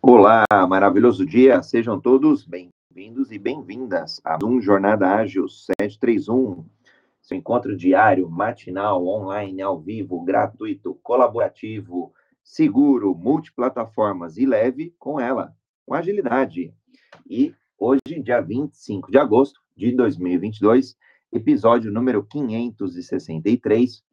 Olá, maravilhoso dia. Sejam todos bem-vindos e bem-vindas a um Jornada Ágil 731. Seu encontro diário, matinal, online, ao vivo, gratuito, colaborativo, seguro, multiplataformas e leve com ela, com agilidade. E hoje, dia 25 de agosto de 2022, episódio número 563,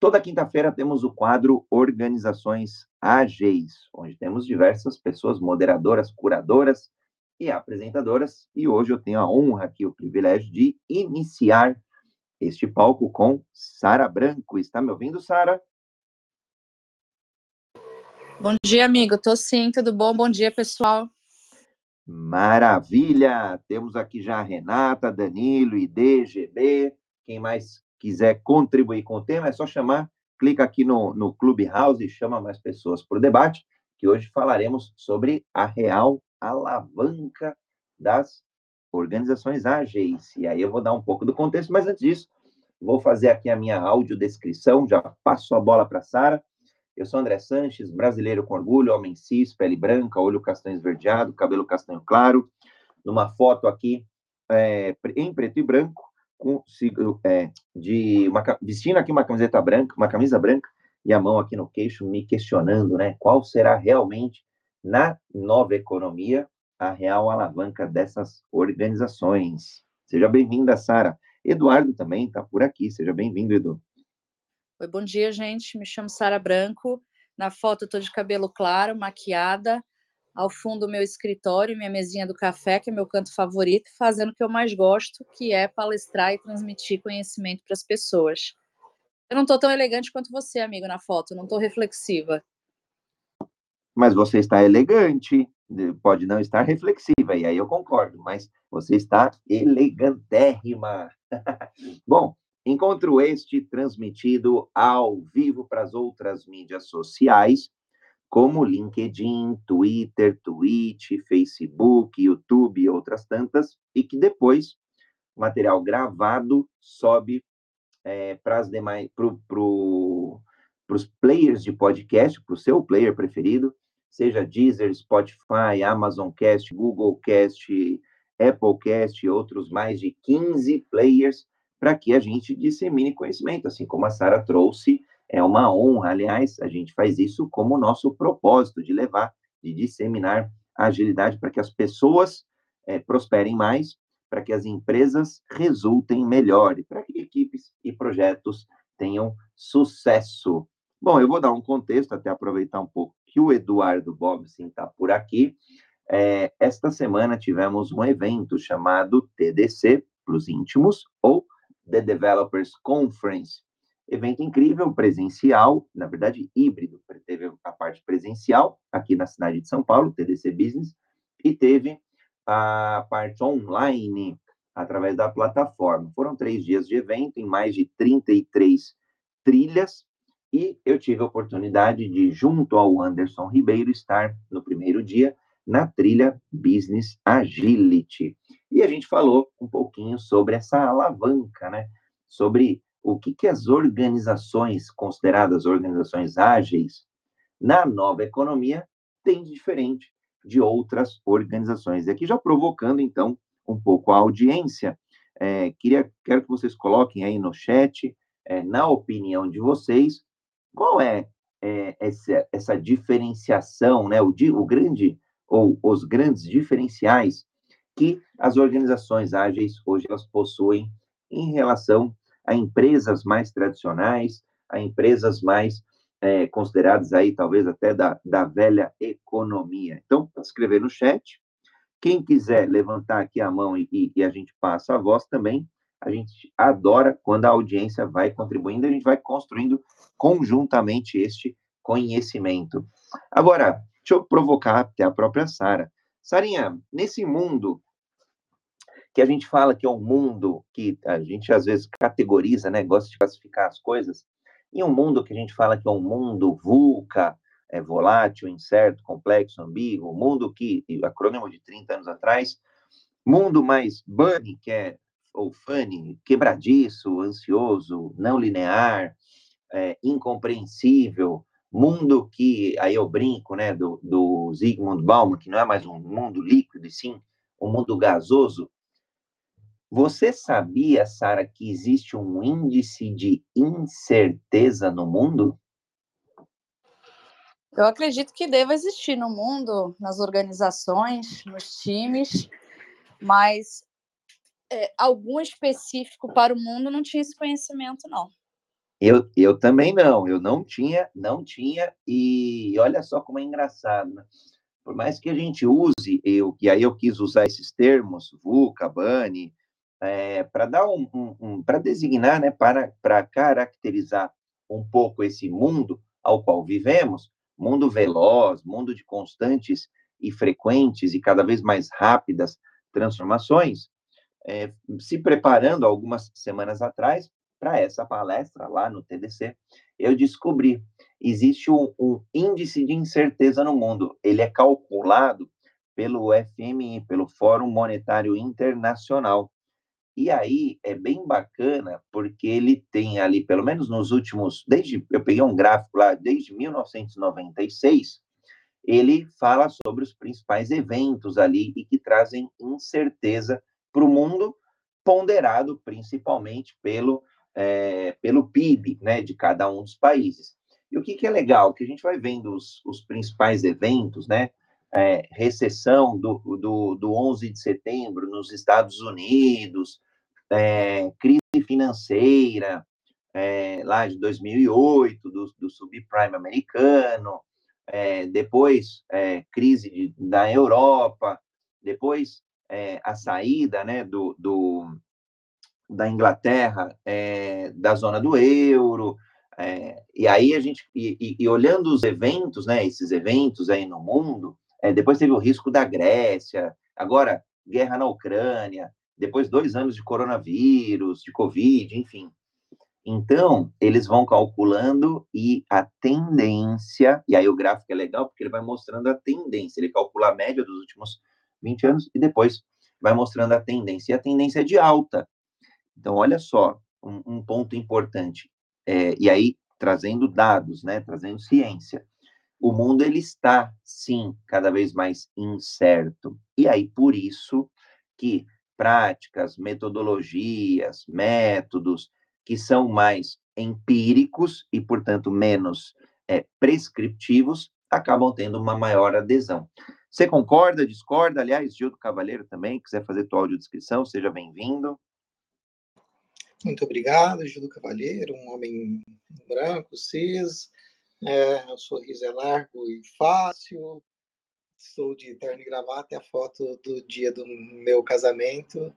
Toda quinta-feira temos o quadro Organizações Ágeis, onde temos diversas pessoas moderadoras, curadoras e apresentadoras. E hoje eu tenho a honra aqui, o privilégio de iniciar este palco com Sara Branco. Está me ouvindo, Sara? Bom dia, amigo. Tô sim, tudo bom? Bom dia, pessoal. Maravilha! Temos aqui já a Renata, Danilo, IDGB. Quem mais quiser contribuir com o tema, é só chamar, clica aqui no, no Clubhouse e chama mais pessoas para o debate, que hoje falaremos sobre a real alavanca das organizações ágeis. E aí eu vou dar um pouco do contexto, mas antes disso, vou fazer aqui a minha audiodescrição, já passo a bola para a Sara. Eu sou André Sanches, brasileiro com orgulho, homem cis, pele branca, olho castanho esverdeado, cabelo castanho claro. Numa foto aqui é, em preto e branco, com, é, de uma, vestindo aqui uma camiseta branca, uma camisa branca, e a mão aqui no queixo, me questionando, né? Qual será realmente, na nova economia, a real alavanca dessas organizações? Seja bem-vinda, Sara. Eduardo também está por aqui. Seja bem-vindo, Edu. Oi, bom dia, gente. Me chamo Sara Branco. Na foto, estou de cabelo claro, maquiada, ao fundo do meu escritório, minha mesinha do café, que é meu canto favorito, fazendo o que eu mais gosto, que é palestrar e transmitir conhecimento para as pessoas. Eu não estou tão elegante quanto você, amigo, na foto, não estou reflexiva. Mas você está elegante, pode não estar reflexiva, e aí eu concordo, mas você está elegantérrima. Bom, encontro este transmitido ao vivo para as outras mídias sociais como LinkedIn, Twitter, Twitch, Facebook, YouTube e outras tantas, e que depois o material gravado sobe é, para as demais, para pro, os players de podcast, para o seu player preferido, seja Deezer, Spotify, Amazon Cast, Google Cast, Apple Cast e outros mais de 15 players, para que a gente dissemine conhecimento, assim como a Sara trouxe é uma honra, aliás, a gente faz isso como nosso propósito de levar, de disseminar a agilidade para que as pessoas é, prosperem mais, para que as empresas resultem melhor, para que equipes e projetos tenham sucesso. Bom, eu vou dar um contexto, até aproveitar um pouco que o Eduardo Bobson está por aqui. É, esta semana tivemos um evento chamado TDC, para os íntimos, ou The Developers Conference, Evento incrível, presencial, na verdade híbrido. Teve a parte presencial aqui na cidade de São Paulo, TDC Business, e teve a parte online através da plataforma. Foram três dias de evento em mais de 33 trilhas e eu tive a oportunidade de, junto ao Anderson Ribeiro, estar no primeiro dia na trilha Business Agility. E a gente falou um pouquinho sobre essa alavanca, né? Sobre o que, que as organizações consideradas organizações ágeis na nova economia têm de diferente de outras organizações. E aqui já provocando, então, um pouco a audiência, é, queria, quero que vocês coloquem aí no chat, é, na opinião de vocês, qual é, é essa, essa diferenciação, né, o, o grande, ou os grandes diferenciais que as organizações ágeis hoje elas possuem em relação a empresas mais tradicionais, a empresas mais é, consideradas aí, talvez até da, da velha economia. Então, escrever no chat. Quem quiser levantar aqui a mão e, e, e a gente passa a voz também, a gente adora quando a audiência vai contribuindo, a gente vai construindo conjuntamente este conhecimento. Agora, deixa eu provocar até a própria Sara. Sarinha, nesse mundo que a gente fala que é um mundo que a gente às vezes categoriza, né, gosta de classificar as coisas, em um mundo que a gente fala que é um mundo vulca, é volátil, incerto, complexo, ambíguo, mundo que, acrônimo de 30 anos atrás, mundo mais bunny, que é, ou funny, quebradiço, ansioso, não linear, é, incompreensível, mundo que, aí eu brinco, né, do, do Zygmunt Bauman, que não é mais um mundo líquido, e sim um mundo gasoso. Você sabia, Sara, que existe um índice de incerteza no mundo? Eu acredito que deva existir no mundo, nas organizações, nos times, mas é, algum específico para o mundo não tinha esse conhecimento, não. Eu, eu também não, eu não tinha, não tinha, e olha só como é engraçado, né? Por mais que a gente use, eu, e aí eu quis usar esses termos, VUCA, BANI, é, para dar um, um, um para designar, né, para, para caracterizar um pouco esse mundo ao qual vivemos, mundo veloz, mundo de constantes e frequentes e cada vez mais rápidas transformações, é, se preparando algumas semanas atrás, para essa palestra lá no TDC, eu descobri existe um, um, índice de incerteza no mundo. Ele é calculado pelo FMI, pelo Fórum Monetário Internacional. E aí é bem bacana, porque ele tem ali, pelo menos nos últimos, desde eu peguei um gráfico lá, desde 1996, ele fala sobre os principais eventos ali e que trazem incerteza para o mundo, ponderado principalmente pelo é, pelo PIB né, de cada um dos países. E o que, que é legal? Que a gente vai vendo os, os principais eventos, né? É, recessão do, do, do 11 de setembro nos Estados Unidos, é, crise financeira é, lá de 2008, do, do subprime americano, é, depois é, crise de, da Europa, depois é, a saída né, do, do, da Inglaterra da zona do euro, é, e aí a gente, e, e, olhando os eventos, né, esses eventos aí no mundo, é, depois teve o risco da Grécia, agora guerra na Ucrânia, depois dois anos de coronavírus, de Covid, enfim. Então, eles vão calculando e a tendência, e aí o gráfico é legal porque ele vai mostrando a tendência, ele calcula a média dos últimos 20 anos e depois vai mostrando a tendência, e a tendência é de alta. Então, olha só, um, um ponto importante. É, e aí, trazendo dados, né, trazendo ciência. O mundo, ele está, sim, cada vez mais incerto. E aí, por isso que práticas, metodologias, métodos que são mais empíricos e, portanto, menos é, prescriptivos, acabam tendo uma maior adesão. Você concorda, discorda? Aliás, Gildo Cavaleiro também, quiser fazer tua audiodescrição, seja bem-vindo. Muito obrigado, Gildo Cavalheiro, um homem branco, cis, é, o sorriso é largo e fácil, sou de terno e gravata, é a foto do dia do meu casamento.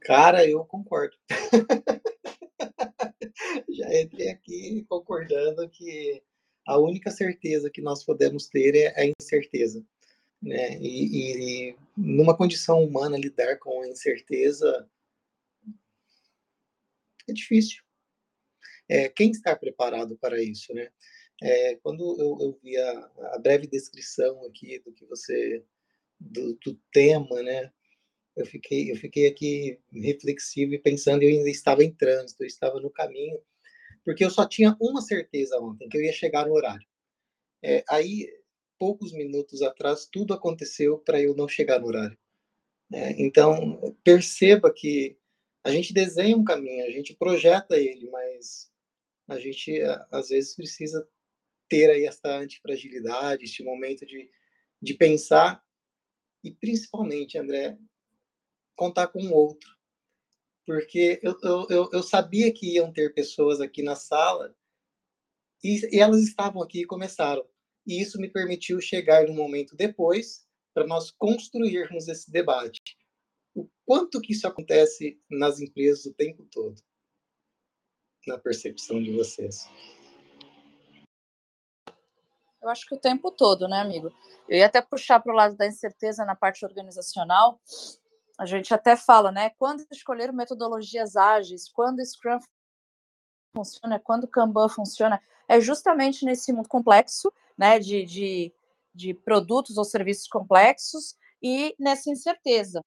Cara, eu concordo. Já entrei aqui concordando que a única certeza que nós podemos ter é a incerteza né? E, e numa condição humana lidar com a incerteza é difícil. É, quem está preparado para isso, né? É, quando eu, eu vi a, a, breve descrição aqui do que você do, do, tema, né? Eu fiquei eu fiquei aqui reflexivo e pensando, eu ainda estava em trânsito, eu estava no caminho, porque eu só tinha uma certeza ontem que eu ia chegar no horário. É, aí poucos minutos atrás, tudo aconteceu para eu não chegar no horário. É, então, perceba que a gente desenha um caminho, a gente projeta ele, mas a gente, às vezes, precisa ter aí essa antifragilidade, este momento de, de pensar e, principalmente, André, contar com o outro. Porque eu, eu, eu sabia que iam ter pessoas aqui na sala e, e elas estavam aqui e começaram e isso me permitiu chegar no momento depois para nós construirmos esse debate. O quanto que isso acontece nas empresas o tempo todo, na percepção de vocês? Eu acho que o tempo todo, né, amigo? Eu ia até puxar para o lado da incerteza na parte organizacional. A gente até fala, né? Quando escolher metodologias ágeis, quando Scrum funciona, quando Kanban funciona, é justamente nesse mundo complexo né, de, de, de produtos ou serviços complexos e nessa incerteza.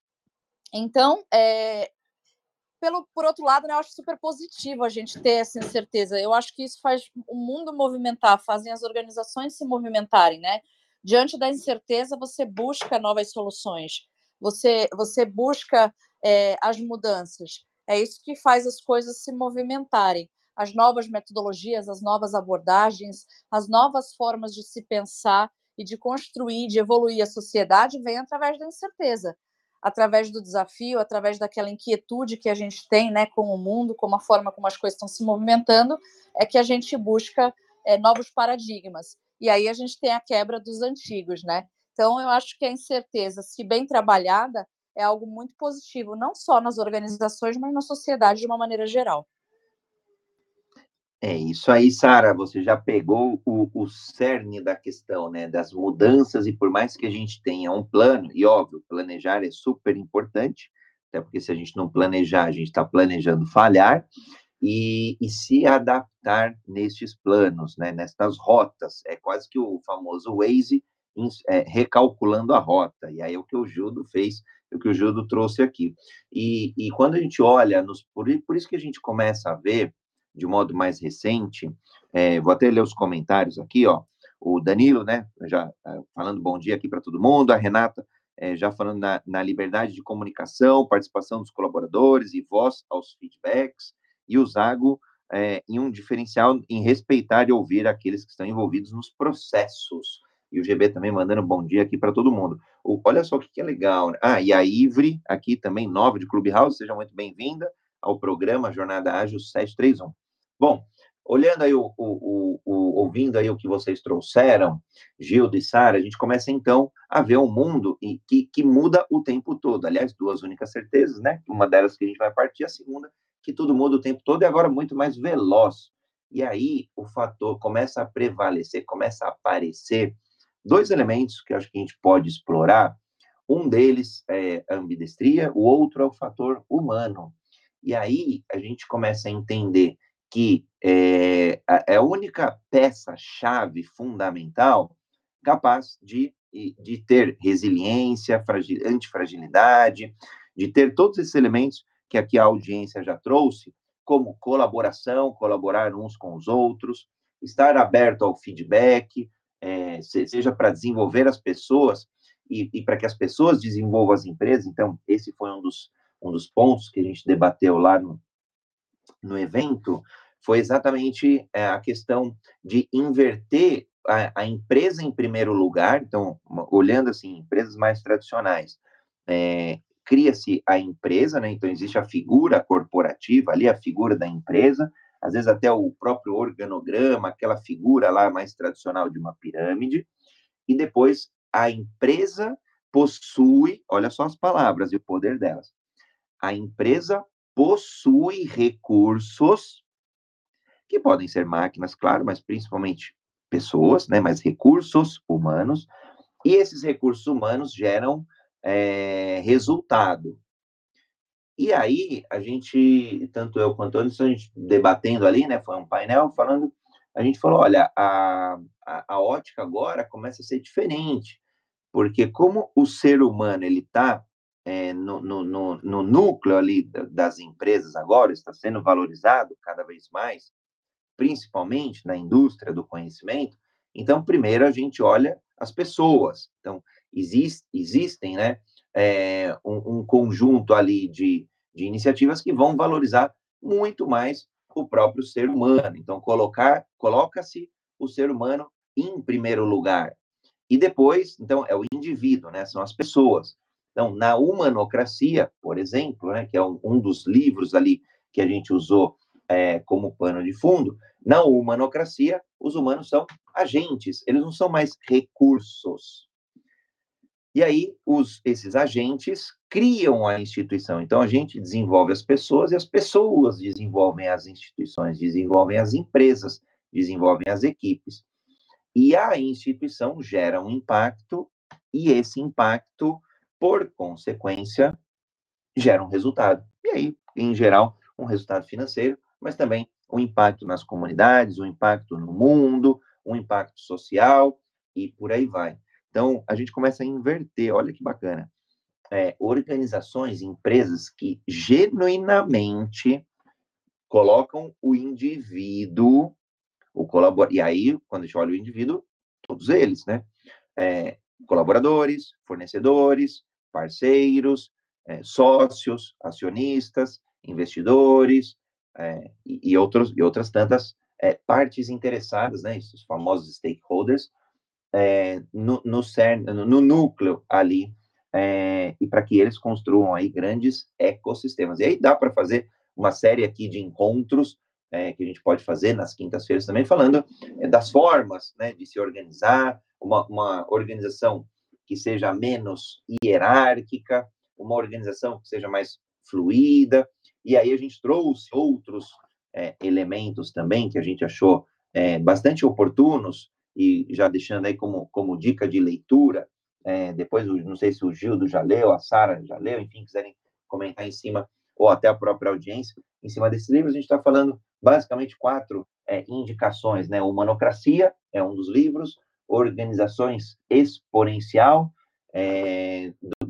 Então, é, pelo, por outro lado, né, eu acho super positivo a gente ter essa incerteza. Eu acho que isso faz o mundo movimentar, fazem as organizações se movimentarem, né? Diante da incerteza, você busca novas soluções, você, você busca é, as mudanças. É isso que faz as coisas se movimentarem. As novas metodologias, as novas abordagens, as novas formas de se pensar e de construir, de evoluir a sociedade vêm através da incerteza através do desafio, através daquela inquietude que a gente tem né, com o mundo, com a forma como as coisas estão se movimentando, é que a gente busca é, novos paradigmas. E aí a gente tem a quebra dos antigos, né? Então, eu acho que a incerteza, se bem trabalhada, é algo muito positivo, não só nas organizações, mas na sociedade de uma maneira geral. É isso aí, Sara. Você já pegou o, o cerne da questão, né? Das mudanças, e por mais que a gente tenha um plano, e óbvio, planejar é super importante, até porque se a gente não planejar, a gente está planejando falhar, e, e, se adaptar nestes planos, né? Nestas rotas. É quase que o famoso Waze é, recalculando a rota. E aí é o que o Judo fez, é o que o Judo trouxe aqui. E, e quando a gente olha, nos, por, por isso que a gente começa a ver de modo mais recente, é, vou até ler os comentários aqui, ó, o Danilo, né, já é, falando bom dia aqui para todo mundo, a Renata é, já falando na, na, liberdade de comunicação, participação dos colaboradores e voz aos feedbacks, e o Zago é, em um diferencial em respeitar e ouvir aqueles que estão envolvidos nos processos. E o GB também mandando bom dia aqui para todo mundo. O, olha só o que, que é legal. Né? Ah, e a Ivre, aqui também, nova de Clubhouse, seja muito bem-vinda ao programa Jornada Ágil 731. Bom, olhando aí, o, o, o, ouvindo aí o que vocês trouxeram, Gildo e Sara, a gente começa então a ver um mundo que, que muda o tempo todo. Aliás, duas únicas certezas, né? Uma delas que a gente vai partir, a segunda, que tudo muda o tempo todo e agora muito mais veloz. E aí o fator começa a prevalecer, começa a aparecer dois elementos que acho que a gente pode explorar. Um deles é a ambidestria, o outro é o fator humano. E aí a gente começa a entender que é, é a única peça-chave fundamental capaz de, de ter resiliência, antifragilidade, de ter todos esses elementos que aqui a audiência já trouxe, como colaboração, colaborar uns com os outros, estar aberto ao feedback, é, seja para desenvolver as pessoas e, e para que as pessoas desenvolvam as empresas. Então, esse foi um dos, um dos pontos que a gente debateu lá no, no evento, foi exatamente é, a questão de inverter a, a, empresa em primeiro lugar. Então, olhando assim, empresas mais tradicionais, é, cria-se a empresa, né? Então, existe a figura corporativa ali, a figura da empresa, às vezes até o próprio organograma, aquela figura lá mais tradicional de uma pirâmide, e depois a empresa possui, olha só as palavras e o poder delas, a empresa possui recursos, que podem ser máquinas, claro, mas principalmente pessoas, né, mas recursos humanos, e esses recursos humanos geram é, resultado. E aí, a gente, tanto eu quanto o Anderson, a gente debatendo ali, né, foi um painel falando, a gente falou, olha, a, a, a ótica agora começa a ser diferente, porque como o ser humano, ele está é, no, no, no, no, núcleo ali das empresas agora, está sendo valorizado cada vez mais, principalmente na indústria do conhecimento. Então, primeiro a gente olha as pessoas. Então, existe, existem né, é, um, um, conjunto ali de, de iniciativas que vão valorizar muito mais o próprio ser humano. Então, colocar, coloca-se o ser humano em primeiro lugar. E depois, então, é o indivíduo, né? São as pessoas. Então, na Humanocracia, por exemplo, né, que é um, um dos livros ali que a gente usou é, como pano de fundo, na Humanocracia, os humanos são agentes, eles não são mais recursos. E aí, os, esses agentes criam a instituição. Então, a gente desenvolve as pessoas e as pessoas desenvolvem as instituições, desenvolvem as empresas, desenvolvem as equipes. E a instituição gera um impacto, e esse impacto por consequência, gera um resultado. E aí, em geral, um resultado financeiro, mas também um impacto nas comunidades, um impacto no mundo, um impacto social e por aí vai. Então, a gente começa a inverter, olha que bacana. é, organizações, empresas que genuinamente colocam o indivíduo, o colaborador, e aí, quando a gente olha o indivíduo, todos eles, né? É, colaboradores, fornecedores, parceiros, é, sócios, acionistas, investidores é, e, e, outros, e outras tantas é, partes interessadas, né, os famosos stakeholders, no, no, cerne, no, núcleo ali, e para que eles construam aí grandes ecossistemas. E aí dá para fazer uma série aqui de encontros que a gente pode fazer nas quintas-feiras também, falando das formas né, de se organizar, uma, uma organização que seja menos hierárquica, uma organização que seja mais fluida, e aí a gente trouxe outros é, elementos também que a gente achou é, bastante oportunos, e já deixando aí como, como dica de leitura, é, depois, não sei se o Gildo já leu, a Sara já leu, enfim, quiserem comentar em cima, ou até a própria audiência, em cima desse livro, a gente está falando basicamente quatro é, indicações, né? Humanocracia é um dos livros, Organizações Exponencial, é, do,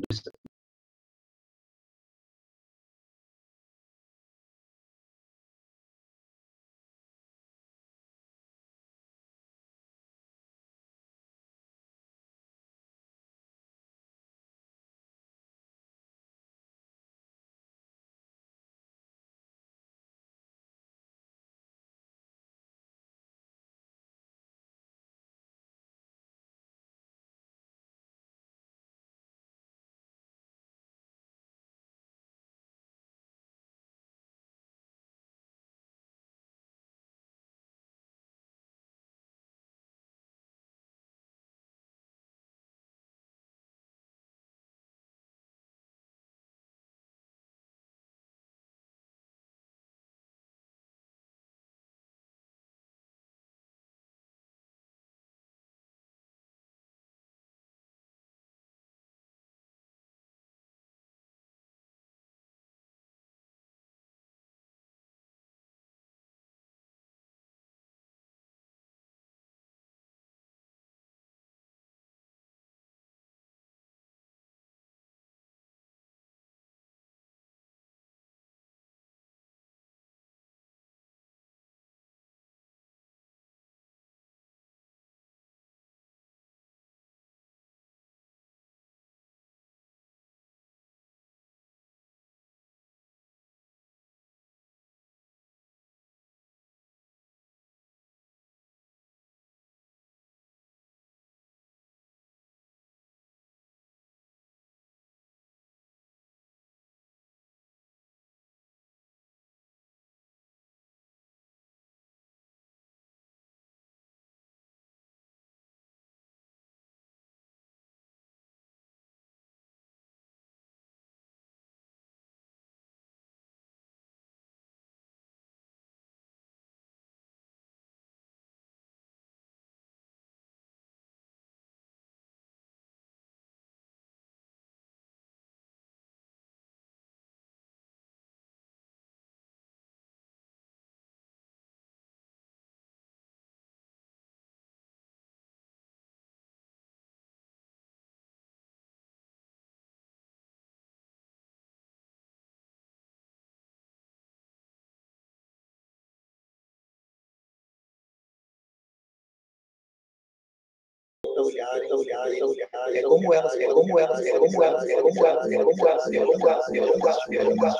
olharem, olharem, olharem, é como elas, é como elas, é como elas, é como elas, é como elas, é como elas, é como elas,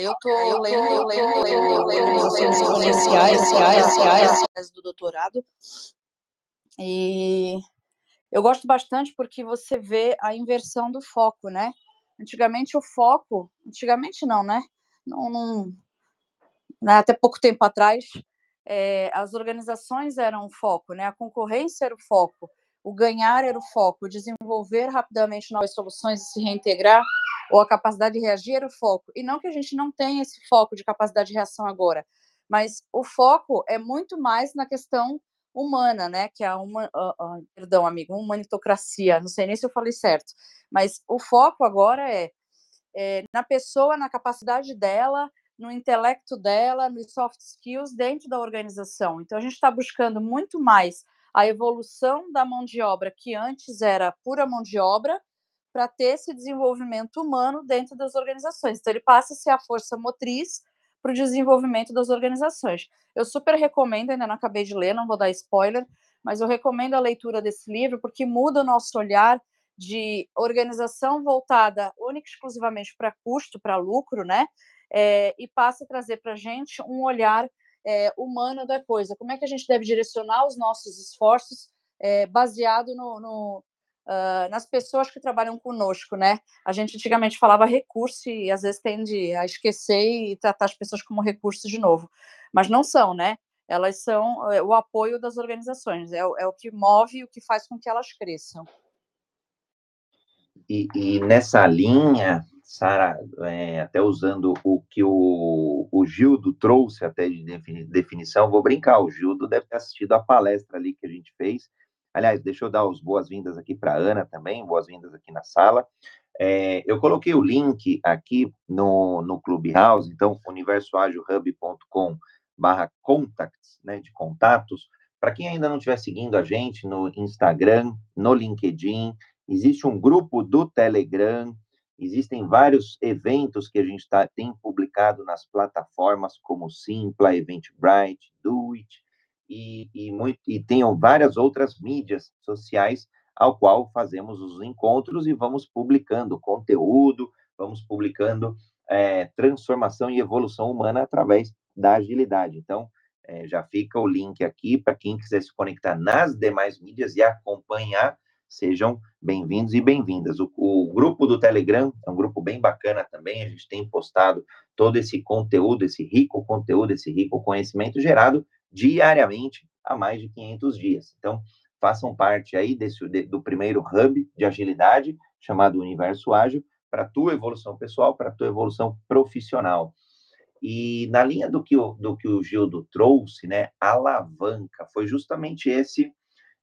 eu tô lendo, eu lendo, lendo, lendo exponenciais do doutorado e eu gosto bastante porque você vê a inversão do foco, né? Antigamente o foco, antigamente não, né? Não, não, né, até pouco tempo atrás, é, as organizações eram o foco, né, a concorrência era o foco, o ganhar era o foco, desenvolver rapidamente novas soluções e se reintegrar, ou a capacidade de reagir era o foco. E não que a gente não tenha esse foco de capacidade de reação agora, mas o foco é muito mais na questão humana, né? Que é uma, uh, uh, perdão, amigo, humanitocracia. Não sei nem se eu falei certo, mas o foco agora é, é na pessoa, na capacidade dela no intelecto dela, nos soft skills dentro da organização. Então, a gente está buscando muito mais a evolução da mão de obra, que antes era pura mão de obra, para ter esse desenvolvimento humano dentro das organizações. Então, ele passa a ser a força motriz para o desenvolvimento das organizações. Eu super recomendo, ainda não acabei de ler, não vou dar spoiler, mas eu recomendo a leitura desse livro porque muda o nosso olhar de organização voltada única e exclusivamente para custo, para lucro, né? É, e passa a trazer para a gente um olhar é, humano da coisa. Como é que a gente deve direcionar os nossos esforços é, baseado no, no uh, nas pessoas que trabalham conosco, né? A gente antigamente falava recurso e às vezes tende a esquecer e tratar as pessoas como recursos de novo, mas não são, né? Elas são o apoio das organizações, é, é o que move e o que faz com que elas cresçam. E, e nessa linha, Sara, é, até usando o que o, o Gildo trouxe até de definição, vou brincar, o Gildo deve ter assistido a palestra ali que a gente fez, Aliás, deixa eu dar as boas-vindas aqui para Ana também, boas-vindas aqui na sala. É, eu coloquei o link aqui no, no Clubhouse, então, universoagilhub.com barra contacts, né, de contatos. Para quem ainda não estiver seguindo a gente no Instagram, no LinkedIn, existe um grupo do Telegram, existem vários eventos que a gente tá, tem publicado nas plataformas como Simpla, Eventbrite, Do It, e, e, e tenham várias outras mídias sociais ao qual fazemos os encontros e vamos publicando conteúdo, vamos publicando é, transformação e evolução humana através da agilidade. Então, é, já fica o link aqui para quem quiser se conectar nas demais mídias e acompanhar. Sejam bem-vindos e bem-vindas. O, o, grupo do Telegram é um grupo bem bacana também. A gente tem postado todo esse conteúdo, esse rico conteúdo, esse rico conhecimento gerado diariamente há mais de 500 dias. Então, façam parte aí desse, do primeiro hub de agilidade, chamado Universo Ágil, para a tua evolução pessoal, para a tua evolução profissional. E na linha do que o, do que o Gildo trouxe, né, alavanca, foi justamente esse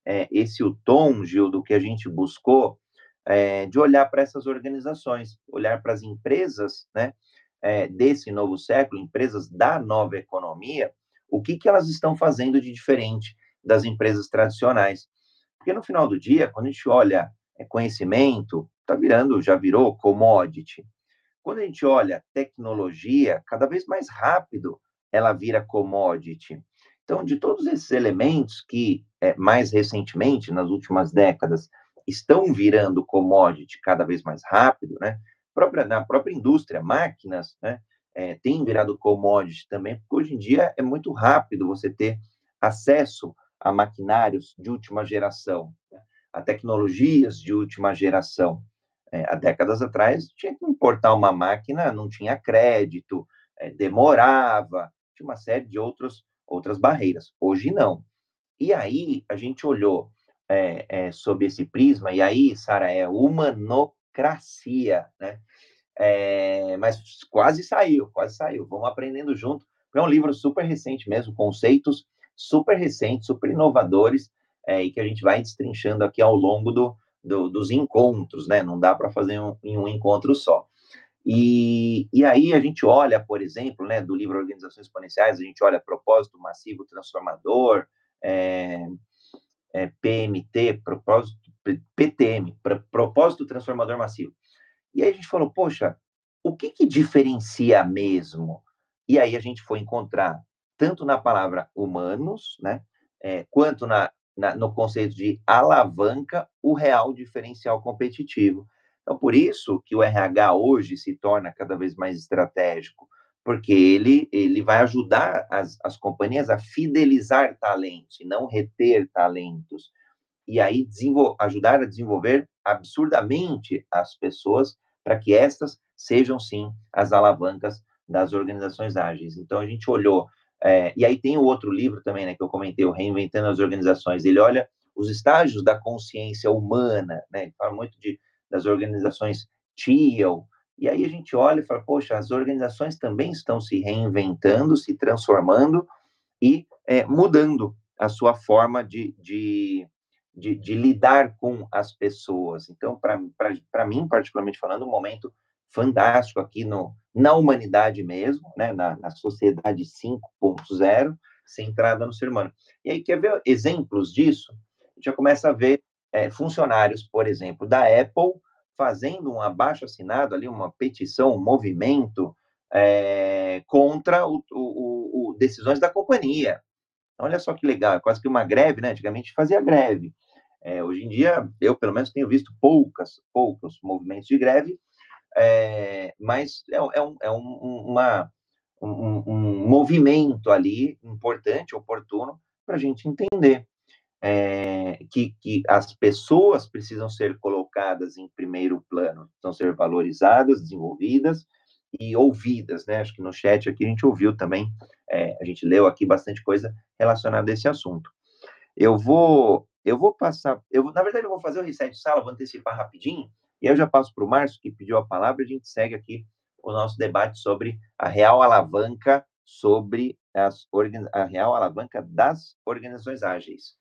é, esse o tom, Gildo, que a gente buscou é, de olhar para essas organizações, olhar para as empresas, né, é, desse novo século, empresas da nova economia, o que, que elas estão fazendo de diferente das empresas tradicionais. Porque no final do dia, quando a gente olha é, conhecimento, está virando, já virou commodity. Quando a gente olha tecnologia, cada vez mais rápido ela vira commodity. Então, de todos esses elementos que, é, mais recentemente, nas últimas décadas, estão virando commodity cada vez mais rápido, né? Própria, na própria indústria, máquinas, né? é, tem virado commodity também, porque hoje em dia é muito rápido você ter acesso a maquinários de última geração, né? a tecnologias de última geração. É, há décadas atrás, tinha que importar uma máquina, não tinha crédito, é, demorava, tinha uma série de outros, outras barreiras. Hoje, não. E aí, a gente olhou é, é, sob esse prisma, e aí, Sara, é humanocracia, né? É, mas quase saiu, quase saiu. Vamos aprendendo junto. É um livro super recente mesmo, conceitos super recentes, super inovadores, é, e que a gente vai destrinchando aqui ao longo do, do dos encontros, né? Não dá para fazer um, em um encontro só. E, e aí a gente olha, por exemplo, né, do livro Organizações Exponenciais, a gente olha propósito massivo transformador, é, é, PMT, propósito, PTM, propósito transformador massivo. E aí a gente falou, poxa, o que, que diferencia mesmo? E aí a gente foi encontrar, tanto na palavra humanos, né, é, quanto na, na, no conceito de alavanca, o real diferencial competitivo. Então, por isso que o RH hoje se torna cada vez mais estratégico, porque ele, ele vai ajudar as, as companhias a fidelizar talentos e não reter talentos. E aí ajudar a desenvolver absurdamente as pessoas para que estas sejam, sim, as alavancas das organizações ágeis. Então, a gente olhou, é, e aí tem o outro livro também, né, que eu comentei, o Reinventando as Organizações, ele olha os estágios da consciência humana, né, ele fala muito de, das organizações TEAL, e aí a gente olha e fala, poxa, as organizações também estão se reinventando, se transformando e é, mudando a sua forma de, de, de, de lidar com as pessoas. Então, para mim, particularmente falando, um momento fantástico aqui no, na humanidade mesmo, né, na, na sociedade 5.0, centrada no ser humano. E aí, quer ver exemplos disso? a gente já começa a ver é, funcionários, por exemplo, da Apple fazendo um abaixo assinado ali, uma petição, um movimento é, contra o, o, o, decisões da companhia. Olha só que legal, é quase que uma greve, né? Antigamente fazia greve. É, hoje em dia, eu pelo menos tenho visto poucas, poucos movimentos de greve, é, mas é, é, um, é um, uma, um, um, movimento ali importante, oportuno, para a gente entender é, que, que as pessoas precisam ser colocadas em primeiro plano, precisam ser valorizadas, desenvolvidas e ouvidas, né? Acho que no chat aqui a gente ouviu também, é, a gente leu aqui bastante coisa relacionada a esse assunto. Eu vou, eu vou passar, eu na verdade eu vou fazer o reset de sala, vou antecipar rapidinho, e eu já passo para o Márcio, que pediu a palavra, a gente segue aqui o nosso debate sobre a real alavanca sobre as, a real alavanca das organizações ágeis.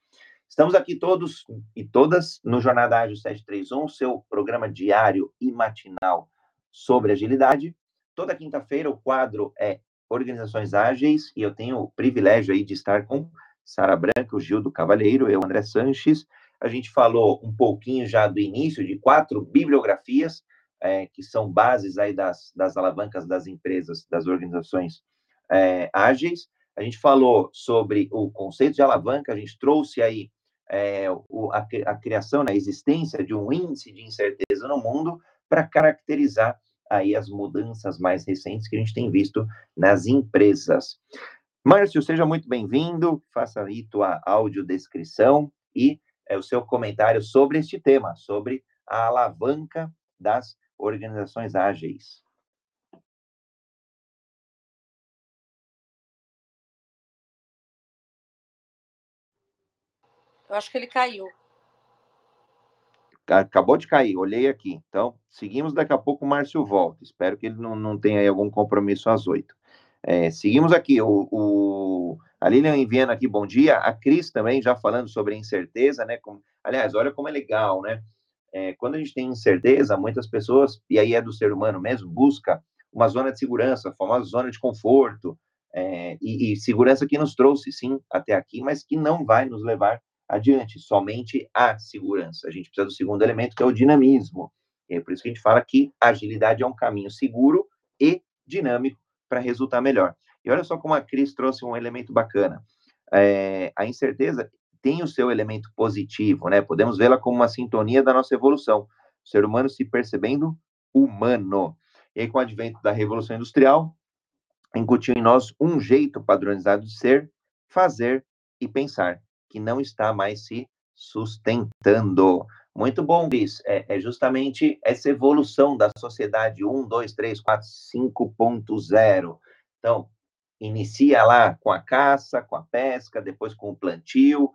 Estamos aqui todos e todas no Jornada Ágil 731, seu programa diário e matinal sobre agilidade. Toda quinta-feira o quadro é Organizações Ágeis e eu tenho o privilégio aí de estar com Sara Branca, o Gildo Cavalheiro, eu, André Sanches. A gente falou um pouquinho já do início de quatro bibliografias é, que são bases aí das, das alavancas das empresas, das organizações é, ágeis. A gente falou sobre o conceito de alavanca, a gente trouxe aí é, o, a, a, criação, né, a existência de um índice de incerteza no mundo para caracterizar aí as mudanças mais recentes que a gente tem visto nas empresas. Márcio, seja muito bem-vindo, faça aí tua audiodescrição e é, o seu comentário sobre este tema, sobre a alavanca das organizações ágeis. Eu acho que ele caiu. Acabou de cair, olhei aqui. Então, seguimos daqui a pouco o Márcio volta. Espero que ele não, não tenha aí algum compromisso às oito. É, seguimos aqui. O, o, a Lilian enviando aqui, bom dia. A Cris também já falando sobre incerteza, né? Como, aliás, olha como é legal, né? É, quando a gente tem incerteza, muitas pessoas, e aí é do ser humano mesmo, busca uma zona de segurança, a famosa zona de conforto, é, e, e segurança que nos trouxe, sim, até aqui, mas que não vai nos levar adiante, somente a segurança. A gente precisa do segundo elemento, que é o dinamismo. E é por isso que a gente fala que agilidade é um caminho seguro e dinâmico para resultar melhor. E olha só como a Cris trouxe um elemento bacana. É, a incerteza tem o seu elemento positivo, né? Podemos vê-la como uma sintonia da nossa evolução. O ser humano se percebendo humano. E aí, com o advento da Revolução Industrial, incutiu em nós um jeito padronizado de ser, fazer e pensar que não está mais se sustentando. Muito bom, Cris. É, é, justamente essa evolução da sociedade 1, 2, 3, 4, 5.0. Então, inicia lá com a caça, com a pesca, depois com o plantio,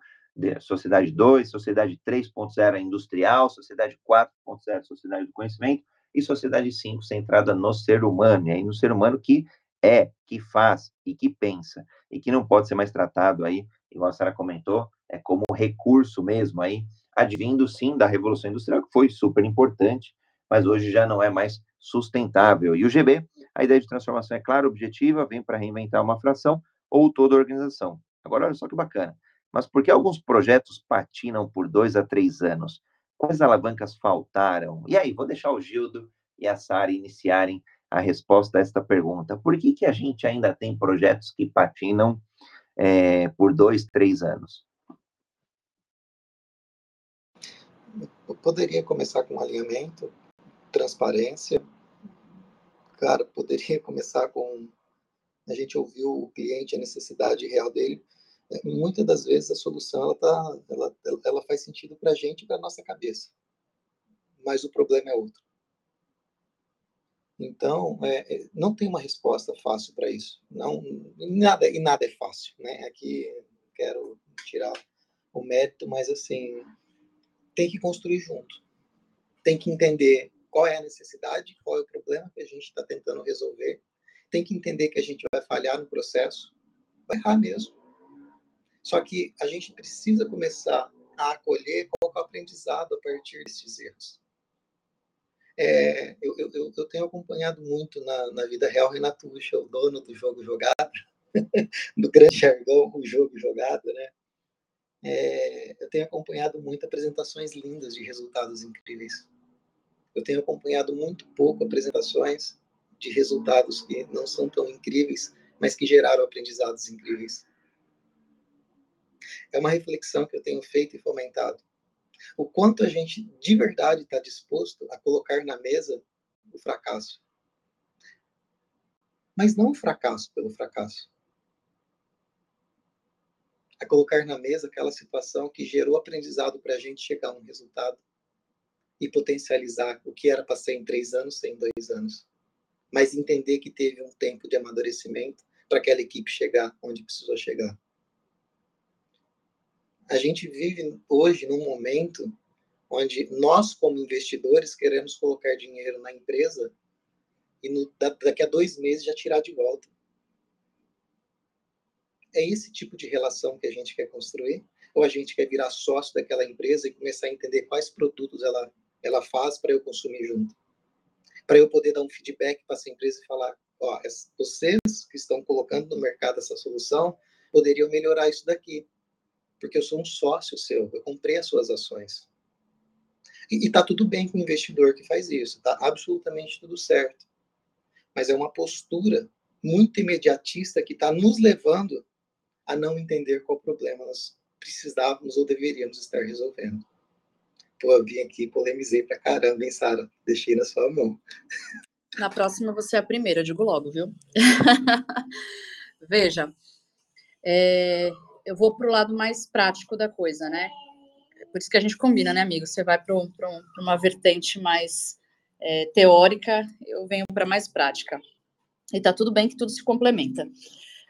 sociedade 2, sociedade 3.0 industrial, sociedade 4.0 sociedade do conhecimento, e sociedade 5 centrada no ser humano, e aí no ser humano que é, que faz e que pensa, e que não pode ser mais tratado aí igual a Sara comentou, é como recurso mesmo aí, advindo sim da Revolução Industrial, que foi super importante, mas hoje já não é mais sustentável. E o GB, a ideia de transformação é clara, objetiva, vem para reinventar uma fração ou toda a organização. Agora, olha só que bacana. Mas por que alguns projetos patinam por dois a três anos? Quais alavancas faltaram? E aí, vou deixar o Gildo e a Sara iniciarem a resposta a esta pergunta. Por que, que a gente ainda tem projetos que patinam é, por dois, três anos? Eu poderia começar com alinhamento, transparência. Cara, poderia começar com a gente ouvir o cliente, a necessidade real dele. É, muitas das vezes a solução ela tá, ela, ela faz sentido para a gente e para nossa cabeça, mas o problema é outro. Então, é, é, não tem uma resposta fácil para isso. Não, nada e nada é fácil, né? Aqui quero tirar o mérito, mas assim tem que construir junto. Tem que entender qual é a necessidade, qual é o problema que a gente está tentando resolver. Tem que entender que a gente vai falhar no processo, vai errar mesmo. Só que a gente precisa começar a acolher qual é o aprendizado a partir desses erros. É, eu, eu, eu, tenho acompanhado muito na, na vida real Renato Ucha, o dono do jogo jogado, do grande jargão, o jogo jogado, né? é, eu tenho acompanhado muito apresentações lindas de resultados incríveis. Eu tenho acompanhado muito pouco apresentações de resultados que não são tão incríveis, mas que geraram aprendizados incríveis. É uma reflexão que eu tenho feito e fomentado. O quanto a gente de verdade está disposto a colocar na mesa o fracasso. Mas não o fracasso pelo fracasso. A colocar na mesa aquela situação que gerou aprendizado para a gente chegar a um resultado e potencializar o que era para ser em três anos, ser em dois anos. Mas entender que teve um tempo de amadurecimento para aquela equipe chegar onde precisou chegar. A gente vive hoje num momento onde nós, como investidores, queremos colocar dinheiro na empresa e no, daqui a dois meses já tirar de volta. É esse tipo de relação que a gente quer construir? Ou a gente quer virar sócio daquela empresa e começar a entender quais produtos ela, ela faz para eu consumir junto? Para eu poder dar um feedback para essa empresa e falar: ó, vocês que estão colocando no mercado essa solução poderiam melhorar isso daqui. Porque eu sou um sócio seu, eu comprei as suas ações. E está tudo bem com o investidor que faz isso, está absolutamente tudo certo. Mas é uma postura muito imediatista que está nos levando a não entender qual problema nós precisávamos ou deveríamos estar resolvendo. Pô, eu vim aqui polemizei pra caramba, hein, Sara? Deixei na sua mão. Na próxima você é a primeira, eu digo logo, viu? Veja, é, eu vou para o lado mais prático da coisa, né? Por isso que a gente combina, né, amigo? Você vai para um, uma vertente mais é, teórica, eu venho para mais prática. E tá tudo bem que tudo se complementa.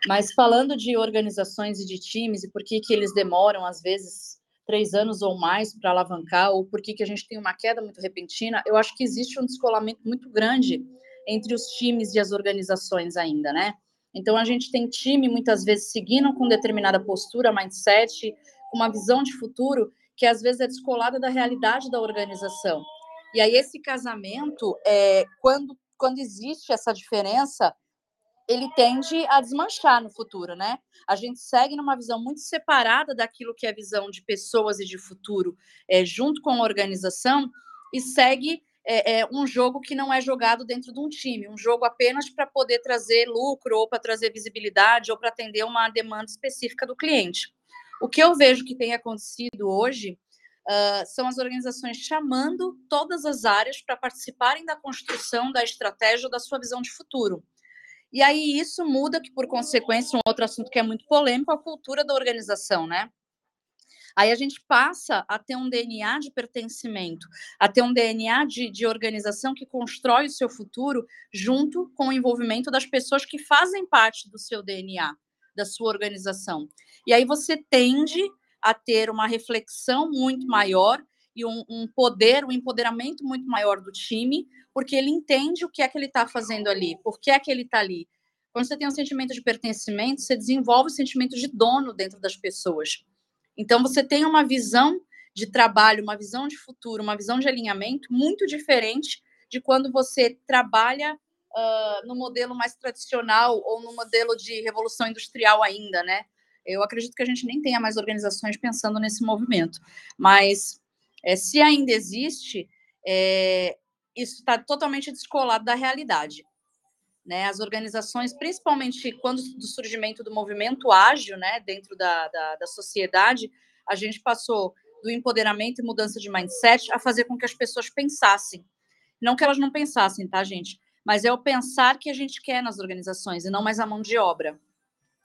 Mas falando de organizações e de times e por que, que eles demoram, às vezes, três anos ou mais para alavancar, ou por que, que a gente tem uma queda muito repentina, eu acho que existe um descolamento muito grande entre os times e as organizações ainda, né? Então, a gente tem time, muitas vezes, seguindo com determinada postura, mindset, uma visão de futuro, que às vezes é descolada da realidade da organização. E aí, esse casamento, é, quando, quando existe essa diferença, ele tende a desmanchar no futuro, né? A gente segue numa visão muito separada daquilo que é a visão de pessoas e de futuro, é, junto com a organização, e segue é, é, um jogo que não é jogado dentro de um time, um jogo apenas para poder trazer lucro, ou para trazer visibilidade, ou para atender uma demanda específica do cliente. O que eu vejo que tem acontecido hoje uh, são as organizações chamando todas as áreas para participarem da construção da estratégia ou da sua visão de futuro. E aí isso muda, que por consequência, um outro assunto que é muito polêmico, a cultura da organização, né? Aí a gente passa a ter um DNA de pertencimento, a ter um DNA de, de organização que constrói o seu futuro junto com o envolvimento das pessoas que fazem parte do seu DNA, da sua organização. E aí você tende a ter uma reflexão muito maior e um, um poder, um empoderamento muito maior do time, porque ele entende o que é que ele está fazendo ali, por que é que ele está ali. Quando você tem um sentimento de pertencimento, você desenvolve o sentimento de dono dentro das pessoas. Então, você tem uma visão de trabalho, uma visão de futuro, uma visão de alinhamento muito diferente de quando você trabalha uh, no modelo mais tradicional ou no modelo de revolução industrial ainda, né? Eu acredito que a gente nem tenha mais organizações pensando nesse movimento, mas é, se ainda existe, é, isso está totalmente descolado da realidade. Né? As organizações, principalmente quando do surgimento do movimento ágil né, dentro da, da, da sociedade, a gente passou do empoderamento e mudança de mindset a fazer com que as pessoas pensassem. Não que elas não pensassem, tá, gente? Mas é o pensar que a gente quer nas organizações e não mais a mão de obra.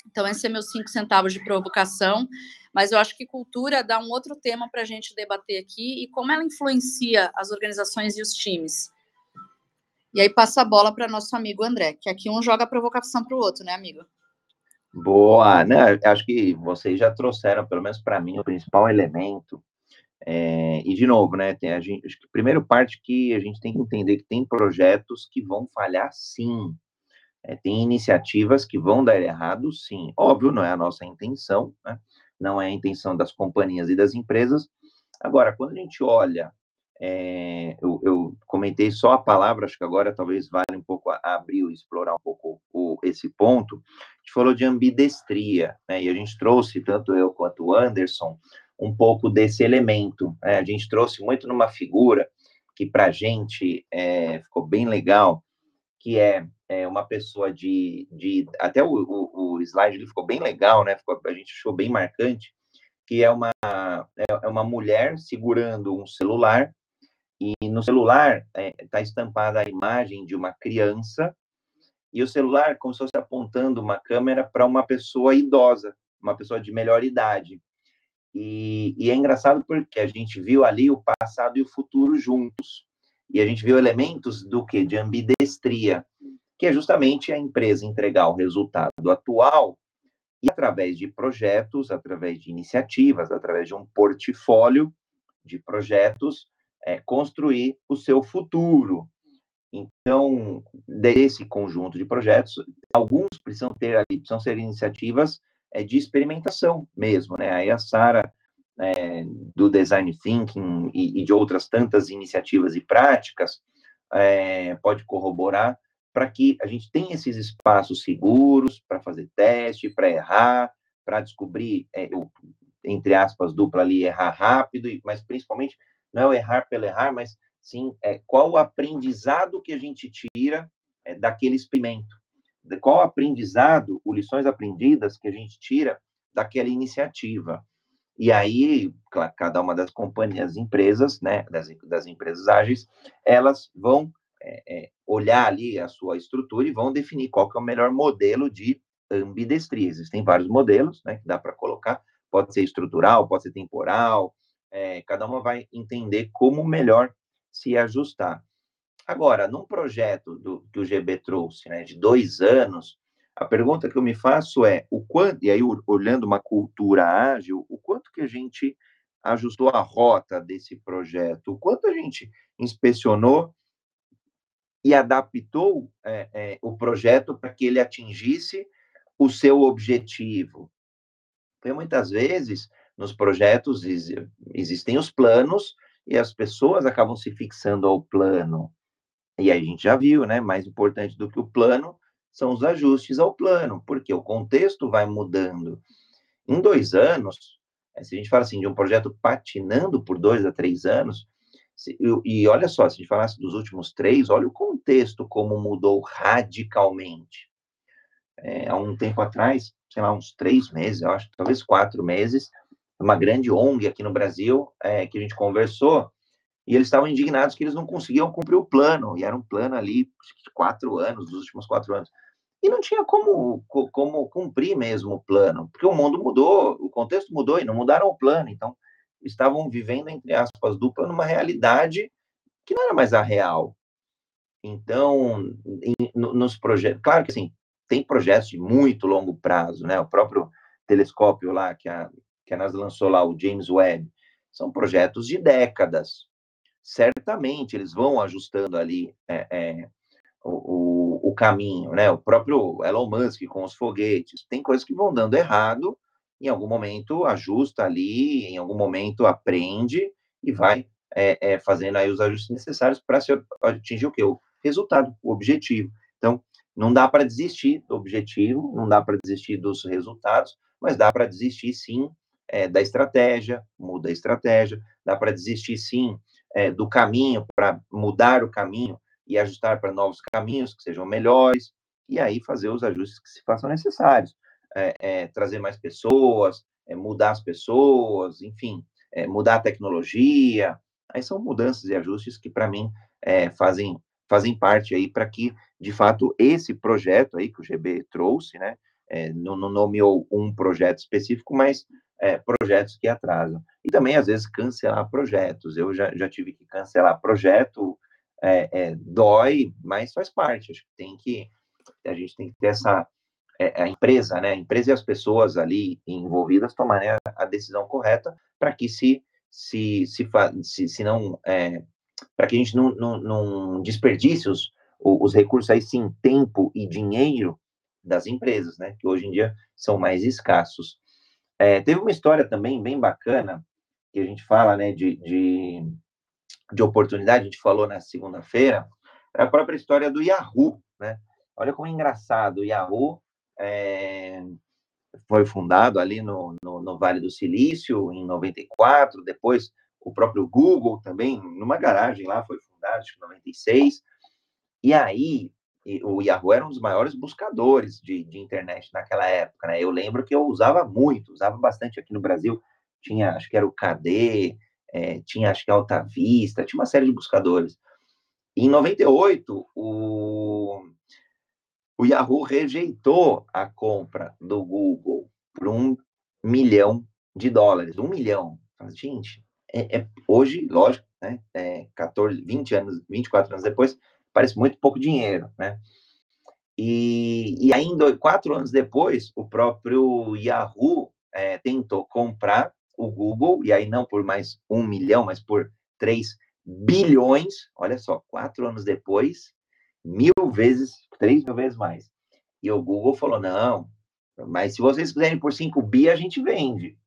Então, esse é meus cinco centavos de provocação. Mas eu acho que cultura dá um outro tema para a gente debater aqui e como ela influencia as organizações e os times. E aí passa a bola para nosso amigo André, que aqui um joga a provocação para o outro, né, amigo? Boa, né? Acho que vocês já trouxeram, pelo menos para mim, o principal elemento. É, e de novo, né? Tem a gente, acho que primeira parte que a gente tem que entender que tem projetos que vão falhar, sim. É, tem iniciativas que vão dar errado, sim. Óbvio, não é a nossa intenção, né? não é a intenção das companhias e das empresas. Agora, quando a gente olha, é, eu, eu, comentei só a palavra, acho que agora talvez vale um pouco abrir explorar um pouco o, esse ponto, a gente falou de ambidestria, né? E a gente trouxe, tanto eu quanto o Anderson, um pouco desse elemento. Né? A gente trouxe muito numa figura que para a gente é, ficou bem legal, que é, é uma pessoa de, de até o, o, o, slide ele ficou bem legal, né? Ficou, a gente achou bem marcante, que é uma é, é uma mulher segurando um celular e no celular está é, tá estampada a imagem de uma criança e o celular como se fosse apontando uma câmera para uma pessoa idosa, uma pessoa de melhor idade. E, e, é engraçado porque a gente viu ali o passado e o futuro juntos. E a gente viu elementos do que? De ambidestria, que é justamente a empresa entregar o resultado atual e através de projetos, através de iniciativas, através de um portfólio de projetos, é, construir o seu futuro. Então, desse conjunto de projetos, alguns precisam ter ali, precisam ser iniciativas é, de experimentação mesmo, né? Aí a Sara, é, do Design Thinking e, e, de outras tantas iniciativas e práticas, é, pode corroborar para que a gente tenha esses espaços seguros para fazer teste, para errar, para descobrir, é, entre aspas, dupla ali, errar rápido, mas principalmente não é o errar pelo errar, mas sim é, qual o aprendizado que a gente tira é, daquele experimento qual aprendizado, ou lições aprendidas que a gente tira daquela iniciativa. E aí, cada uma das companhias, empresas, né, das, das empresas ágeis, elas vão é, é, olhar ali a sua estrutura e vão definir qual que é o melhor modelo de ambidestria. Existem vários modelos, né, que dá para colocar, pode ser estrutural, pode ser temporal, é, cada uma vai entender como melhor se ajustar. Agora, num projeto do, que o GB trouxe, né, de dois anos, a pergunta que eu me faço é o quanto, e aí olhando uma cultura ágil, o quanto que a gente ajustou a rota desse projeto, o quanto a gente inspecionou e adaptou é, é, o projeto para que ele atingisse o seu objetivo. Porque muitas vezes nos projetos existem os planos e as pessoas acabam se fixando ao plano. E a gente já viu, né? Mais importante do que o plano são os ajustes ao plano, porque o contexto vai mudando. Em dois anos, eh, se a gente fala assim de um projeto patinando por dois a três anos, se, e, e olha só, se a gente falasse dos últimos três, olha o contexto como mudou radicalmente. É, há um tempo atrás, sei lá, uns três meses, eu acho, talvez quatro meses, uma grande ONG aqui no Brasil, é, que a gente conversou, e eles estavam indignados que eles não conseguiam cumprir o plano, e era um plano ali de quatro anos, dos últimos quatro anos. E não tinha como, como cumprir mesmo o plano, porque o mundo mudou, o contexto mudou e não mudaram o plano. Então, estavam vivendo, entre aspas, dupla numa realidade que não era mais a real. Então, em, nos projetos, claro que assim, tem projetos de muito longo prazo, né? O próprio telescópio lá que a, que a NASA lançou lá, o James Webb, são projetos de décadas certamente eles vão ajustando ali é, é, o, o, caminho, né? O próprio Elon Musk com os foguetes, tem coisas que vão dando errado, em algum momento ajusta ali, em algum momento aprende e vai é, é fazendo aí os ajustes necessários para atingir o que? O resultado, o objetivo. Então, não dá para desistir do objetivo, não dá para desistir dos resultados, mas dá para desistir sim é, da estratégia, muda a estratégia, dá para desistir sim é, do caminho, para mudar o caminho e ajustar para novos caminhos que sejam melhores, e aí fazer os ajustes que se façam necessários. É, é, trazer mais pessoas, é, mudar as pessoas, enfim, é, mudar a tecnologia. Aí são mudanças e ajustes que, para mim, é, fazem, fazem parte aí para que, de fato, esse projeto aí que o GB trouxe, né, não, não nomeou um projeto específico, mas é, projetos que atrasam. E também, às vezes, cancelar projetos. Eu já, já tive que cancelar projeto, é, é, dói, mas faz parte. Acho que tem que, a gente tem que ter essa, é, a empresa, né, a empresa e as pessoas ali envolvidas tomarem a, a decisão correta para que se, se, se, se, se não, é, para que a gente não, não, não desperdice os, os recursos aí, sim, tempo e dinheiro das empresas, né, que hoje em dia são mais escassos. É, teve uma história também bem bacana, que a gente fala, né, de, de, de oportunidade, a gente falou na segunda-feira, é a própria história do Yahoo, né? olha como é engraçado, o Yahoo é, foi fundado ali no, no, no, Vale do Silício, em 94, depois o próprio Google também, numa garagem lá, foi fundado, acho que em 96, e aí o Yahoo era um dos maiores buscadores de, de internet naquela época, né? Eu lembro que eu usava muito, usava bastante aqui no Brasil, tinha, acho que era o KD, é, tinha, acho que Alta Vista, tinha uma série de buscadores. Em 98, o, o Yahoo rejeitou a compra do Google por um milhão de dólares. Um milhão. Gente, é, é, hoje, lógico, né, é 14, 20 anos, 24 anos depois, parece muito pouco dinheiro, né? E, e ainda quatro anos depois, o próprio Yahoo é, tentou comprar o Google, e aí não por mais um milhão, mas por três bilhões, olha só, quatro anos depois, mil vezes, três mil vezes mais. E o Google falou, não, mas se vocês quiserem por 5 bi, a gente vende.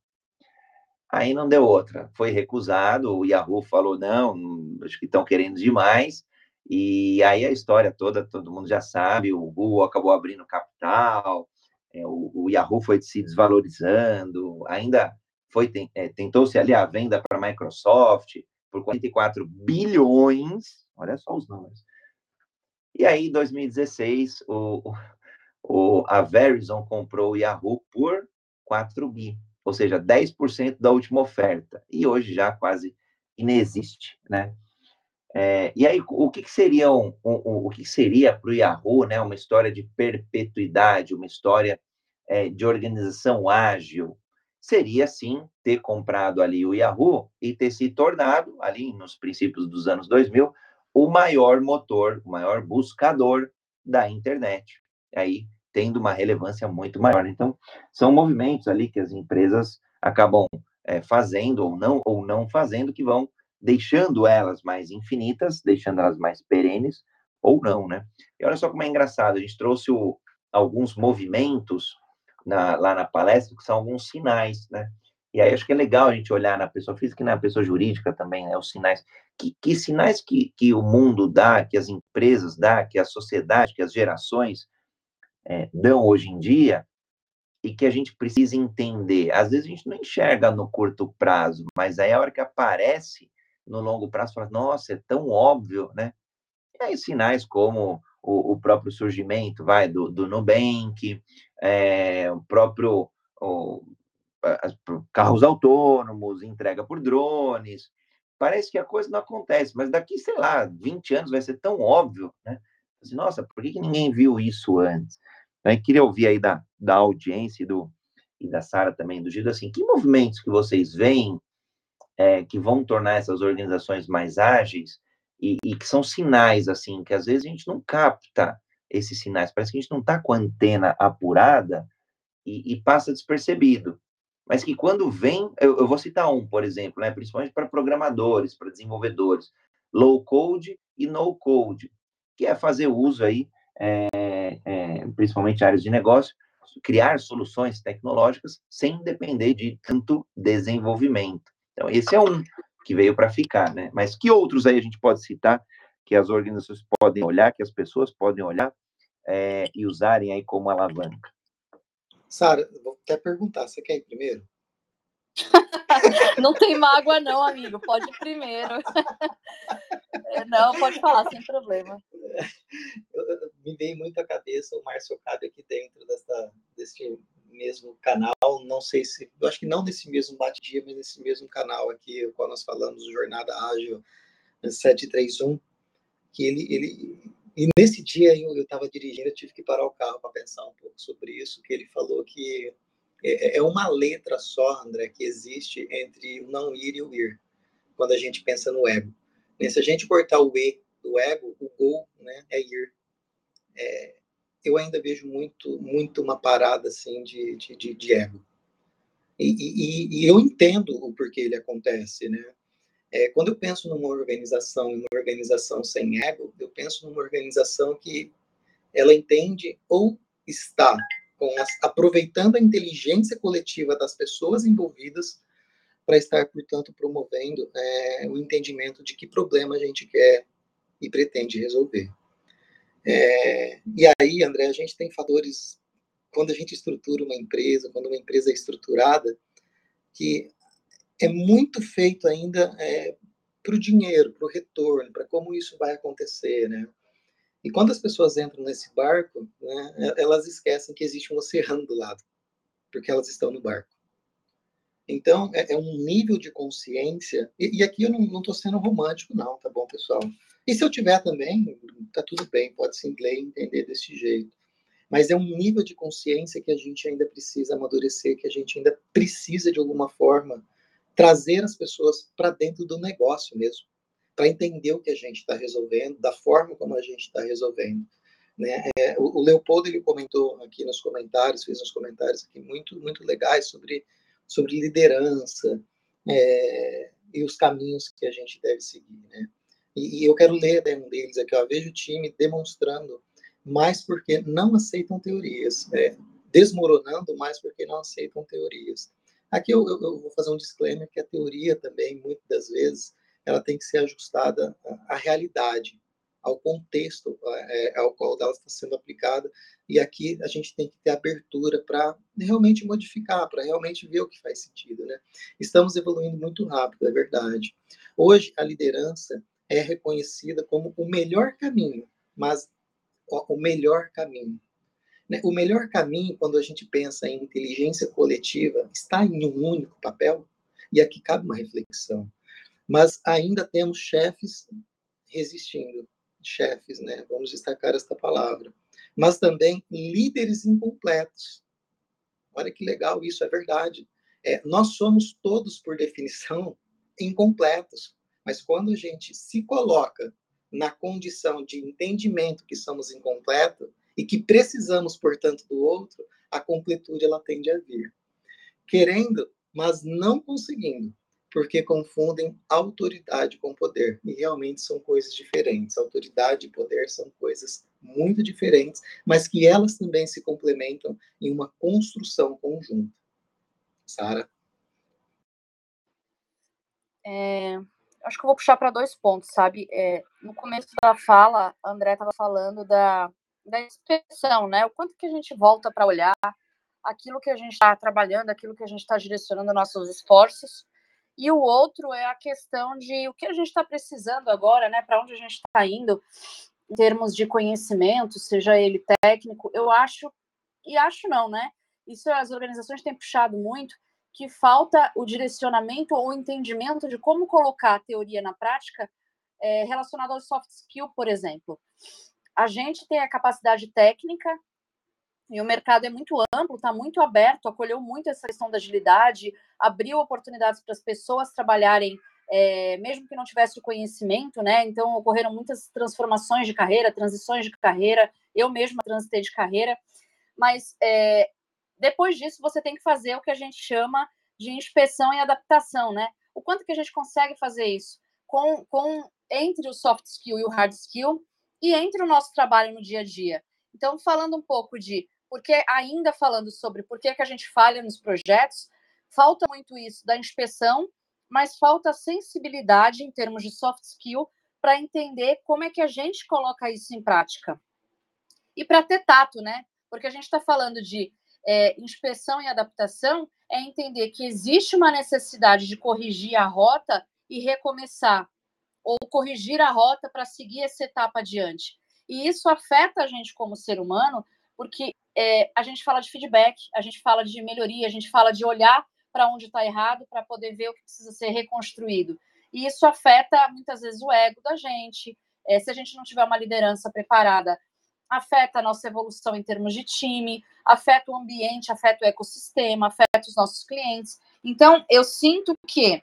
Aí não deu outra, foi recusado, o Yahoo falou, não, acho que estão querendo demais, e aí a história toda, todo mundo já sabe, o Google acabou abrindo capital, é, o, o, Yahoo foi se desvalorizando, ainda foi é, tentou-se ali a venda para a Microsoft por 44 bilhões, olha só os números. E aí, em 2016, o, o, a Verizon comprou o Yahoo por 4 bi, ou seja, 10% da última oferta, e hoje já quase inexiste, né? É, e aí, o que, que seria um, um, o que seria para o Yahoo, né, uma história de perpetuidade, uma história é, de organização ágil? Seria, sim, ter comprado ali o Yahoo e ter se tornado, ali nos princípios dos anos 2000, o maior motor, o maior buscador da internet. Aí, tendo uma relevância muito maior. Então, são movimentos ali que as empresas acabam é, fazendo ou não, ou não fazendo, que vão deixando elas mais infinitas, deixando elas mais perenes, ou não, né? E olha só como é engraçado, a gente trouxe o, alguns movimentos na, lá na palestra, que são alguns sinais, né? E aí acho que é legal a gente olhar na pessoa física e na pessoa jurídica também, né? Os sinais. Que, que sinais que, que o mundo dá, que as empresas dá, que a sociedade, que as gerações é, dão hoje em dia, e que a gente precisa entender. Às vezes a gente não enxerga no curto prazo, mas aí a hora que aparece, no longo prazo, fala, nossa, é tão óbvio, né? E aí sinais como o, o próprio surgimento, vai, do, do Nubank, é, o próprio o, carros autônomos, entrega por drones, parece que a coisa não acontece, mas daqui, sei lá, 20 anos vai ser tão óbvio, né? Assim, nossa, por que, que ninguém viu isso antes? Eu queria ouvir aí da, da audiência e, do, e da Sara também, do Gildo, assim, que movimentos que vocês veem é, que vão tornar essas organizações mais ágeis e, e, que são sinais, assim, que às vezes a gente não capta esses sinais, parece que a gente não está com a antena apurada e, e, passa despercebido. Mas que quando vem, eu, eu vou citar um, por exemplo, né, principalmente para programadores, para desenvolvedores, low code e no code, que é fazer uso aí, é, é, principalmente áreas de negócio, criar soluções tecnológicas sem depender de tanto desenvolvimento. Então, esse é um que veio para ficar, né? Mas que outros aí a gente pode citar que as organizações podem olhar, que as pessoas podem olhar é, e usarem aí como alavanca? Sara, vou até perguntar, você quer ir primeiro? não tem mágoa não, amigo, pode ir primeiro. É, não, pode falar, sem problema. me veio muito à cabeça o Márcio Cabe aqui dentro dessa, desse mesmo canal, não sei se, eu acho que não nesse mesmo bate-dia, mas nesse mesmo canal aqui, o qual nós falamos, Jornada Ágil 731, que ele, ele e nesse dia eu estava dirigindo, eu tive que parar o carro para pensar um pouco sobre isso, que ele falou que é, é, é uma letra só, André, que existe entre o não ir e o ir, quando a gente pensa no ego. E se a gente cortar o E do ego, o gol né, é ir. É, eu ainda vejo muito, muito uma parada assim de, de, de ego. E, e, e, eu entendo o porquê ele acontece, né? É, quando eu penso numa organização, uma organização sem ego, eu penso numa organização que ela entende ou está as, aproveitando a inteligência coletiva das pessoas envolvidas para estar, portanto, promovendo é, o entendimento de que problema a gente quer e pretende resolver. É, e aí, André, a gente tem fatores, quando a gente estrutura uma empresa, quando uma empresa é estruturada, que é muito feito ainda é, para o dinheiro, para o retorno, para como isso vai acontecer, né? E quando as pessoas entram nesse barco, né, elas esquecem que existe um oceano do lado, porque elas estão no barco. Então, é, é um nível de consciência, e, e aqui eu não estou sendo romântico, não, tá bom, pessoal? E se eu tiver também, tá tudo bem, pode se ler e entender desse jeito. Mas é um nível de consciência que a gente ainda precisa amadurecer, que a gente ainda precisa, de alguma forma, trazer as pessoas para dentro do negócio mesmo, para entender o que a gente está resolvendo, da forma como a gente está resolvendo. Né? É, o, o Leopoldo ele comentou aqui nos comentários, fez uns comentários aqui muito muito legais sobre sobre liderança é, e os caminhos que a gente deve seguir, né? E, e eu quero ler um deles aqui, ó, vejo o time demonstrando mais porque não aceitam teorias, né? desmoronando mais porque não aceitam teorias. Aqui eu, eu, eu, vou fazer um disclaimer que a teoria também, muitas das vezes, ela tem que ser ajustada à, à realidade, ao contexto é, ao qual ela está sendo aplicada. E aqui a gente tem que ter abertura para realmente modificar, para realmente ver o que faz sentido. Né? Estamos evoluindo muito rápido, é verdade. Hoje, a liderança é reconhecida como o melhor caminho, mas o melhor caminho. Né? O melhor caminho, quando a gente pensa em inteligência coletiva, está em um único papel, e aqui cabe uma reflexão. Mas ainda temos chefes resistindo, chefes, né? Vamos destacar esta palavra. Mas também líderes incompletos. Olha que legal isso, é verdade. É, nós somos todos, por definição, incompletos. Mas quando a gente se coloca na condição de entendimento que somos incompletos e que precisamos, portanto, do outro, a completude ela tende a vir. Querendo, mas não conseguindo, porque confundem autoridade com poder. E realmente são coisas diferentes. Autoridade e poder são coisas muito diferentes, mas que elas também se complementam em uma construção conjunta. Sara? É, acho que eu vou puxar para dois pontos, sabe? É, no começo da fala, a André estava falando da, da expressão, né? O quanto que a gente volta para olhar aquilo que a gente está trabalhando, aquilo que a gente está direcionando nossos esforços. E o outro é a questão de o que a gente está precisando agora, né? Para onde a gente está indo em termos de conhecimento, seja ele técnico. Eu acho, e acho não, né? Isso as organizações têm puxado muito, que falta o direcionamento ou o entendimento de como colocar a teoria na prática é, relacionado ao soft skill, por exemplo. A gente tem a capacidade técnica e o mercado é muito amplo, está muito aberto, acolheu muito essa questão da agilidade, abriu oportunidades para as pessoas trabalharem, é, mesmo que não tivesse o conhecimento, né? Então, ocorreram muitas transformações de carreira, transições de carreira, eu mesma transitei de carreira, mas é, depois disso, você tem que fazer o que a gente chama de inspeção e adaptação, né? O quanto que a gente consegue fazer isso com, com entre o soft skill e o hard skill e entre o nosso trabalho no dia a dia. Então, falando um pouco de porque ainda falando sobre por que, que a gente falha nos projetos, falta muito isso da inspeção, mas falta sensibilidade em termos de soft skill para entender como é que a gente coloca isso em prática. E para ter tato, né? Porque a gente está falando de é, inspeção e adaptação é entender que existe uma necessidade de corrigir a rota e recomeçar, ou corrigir a rota para seguir essa etapa adiante. E isso afeta a gente como ser humano, porque é, a gente fala de feedback, a gente fala de melhoria, a gente fala de olhar para onde está errado para poder ver o que precisa ser reconstruído. E isso afeta muitas vezes o ego da gente. É, se a gente não tiver uma liderança preparada afeta a nossa evolução em termos de time, afeta o ambiente, afeta o ecossistema, afeta os nossos clientes. Então, eu sinto que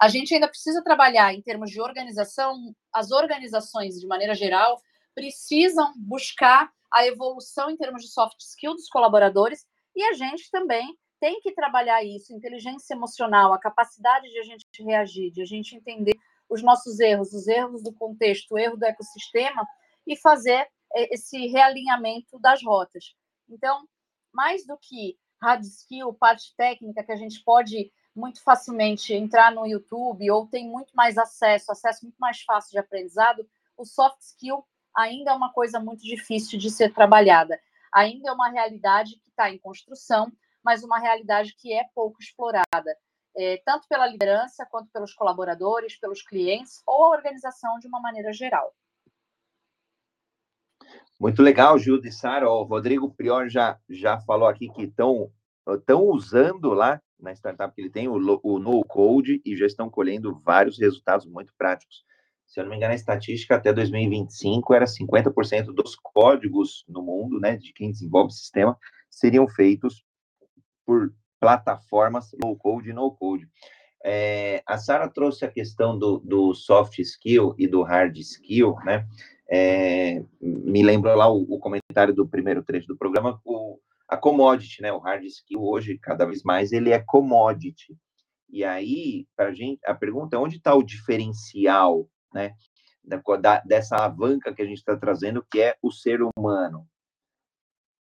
a gente ainda precisa trabalhar em termos de organização, as organizações, de maneira geral, precisam buscar a evolução em termos de soft skill dos colaboradores e a gente também tem que trabalhar isso, inteligência emocional, a capacidade de a gente reagir, de a gente entender os nossos erros, os erros do contexto, o erro do ecossistema e fazer esse realinhamento das rotas. Então, mais do que hard skill, parte técnica que a gente pode muito facilmente entrar no YouTube ou tem muito mais acesso, acesso muito mais fácil de aprendizado, o soft skill ainda é uma coisa muito difícil de ser trabalhada. Ainda é uma realidade que está em construção, mas uma realidade que é pouco explorada, é, tanto pela liderança quanto pelos colaboradores, pelos clientes ou a organização de uma maneira geral. Muito legal, Gilda e Sara. O Rodrigo Prior já, já falou aqui que estão usando lá na startup que ele tem o, o no code e já estão colhendo vários resultados muito práticos. Se eu não me engano, a estatística até 2025 era 50% dos códigos no mundo, né, de quem desenvolve o sistema, seriam feitos por plataformas low code e no code. É, a Sara trouxe a questão do, do, soft skill e do hard skill, né? É, me lembrou lá o, o, comentário do primeiro trecho do programa, o, a commodity, né? O hard skill hoje, cada vez mais, ele é commodity. E aí, para gente, a pergunta é onde está o diferencial, né? Da, da, dessa alavanca que a gente está trazendo, que é o ser humano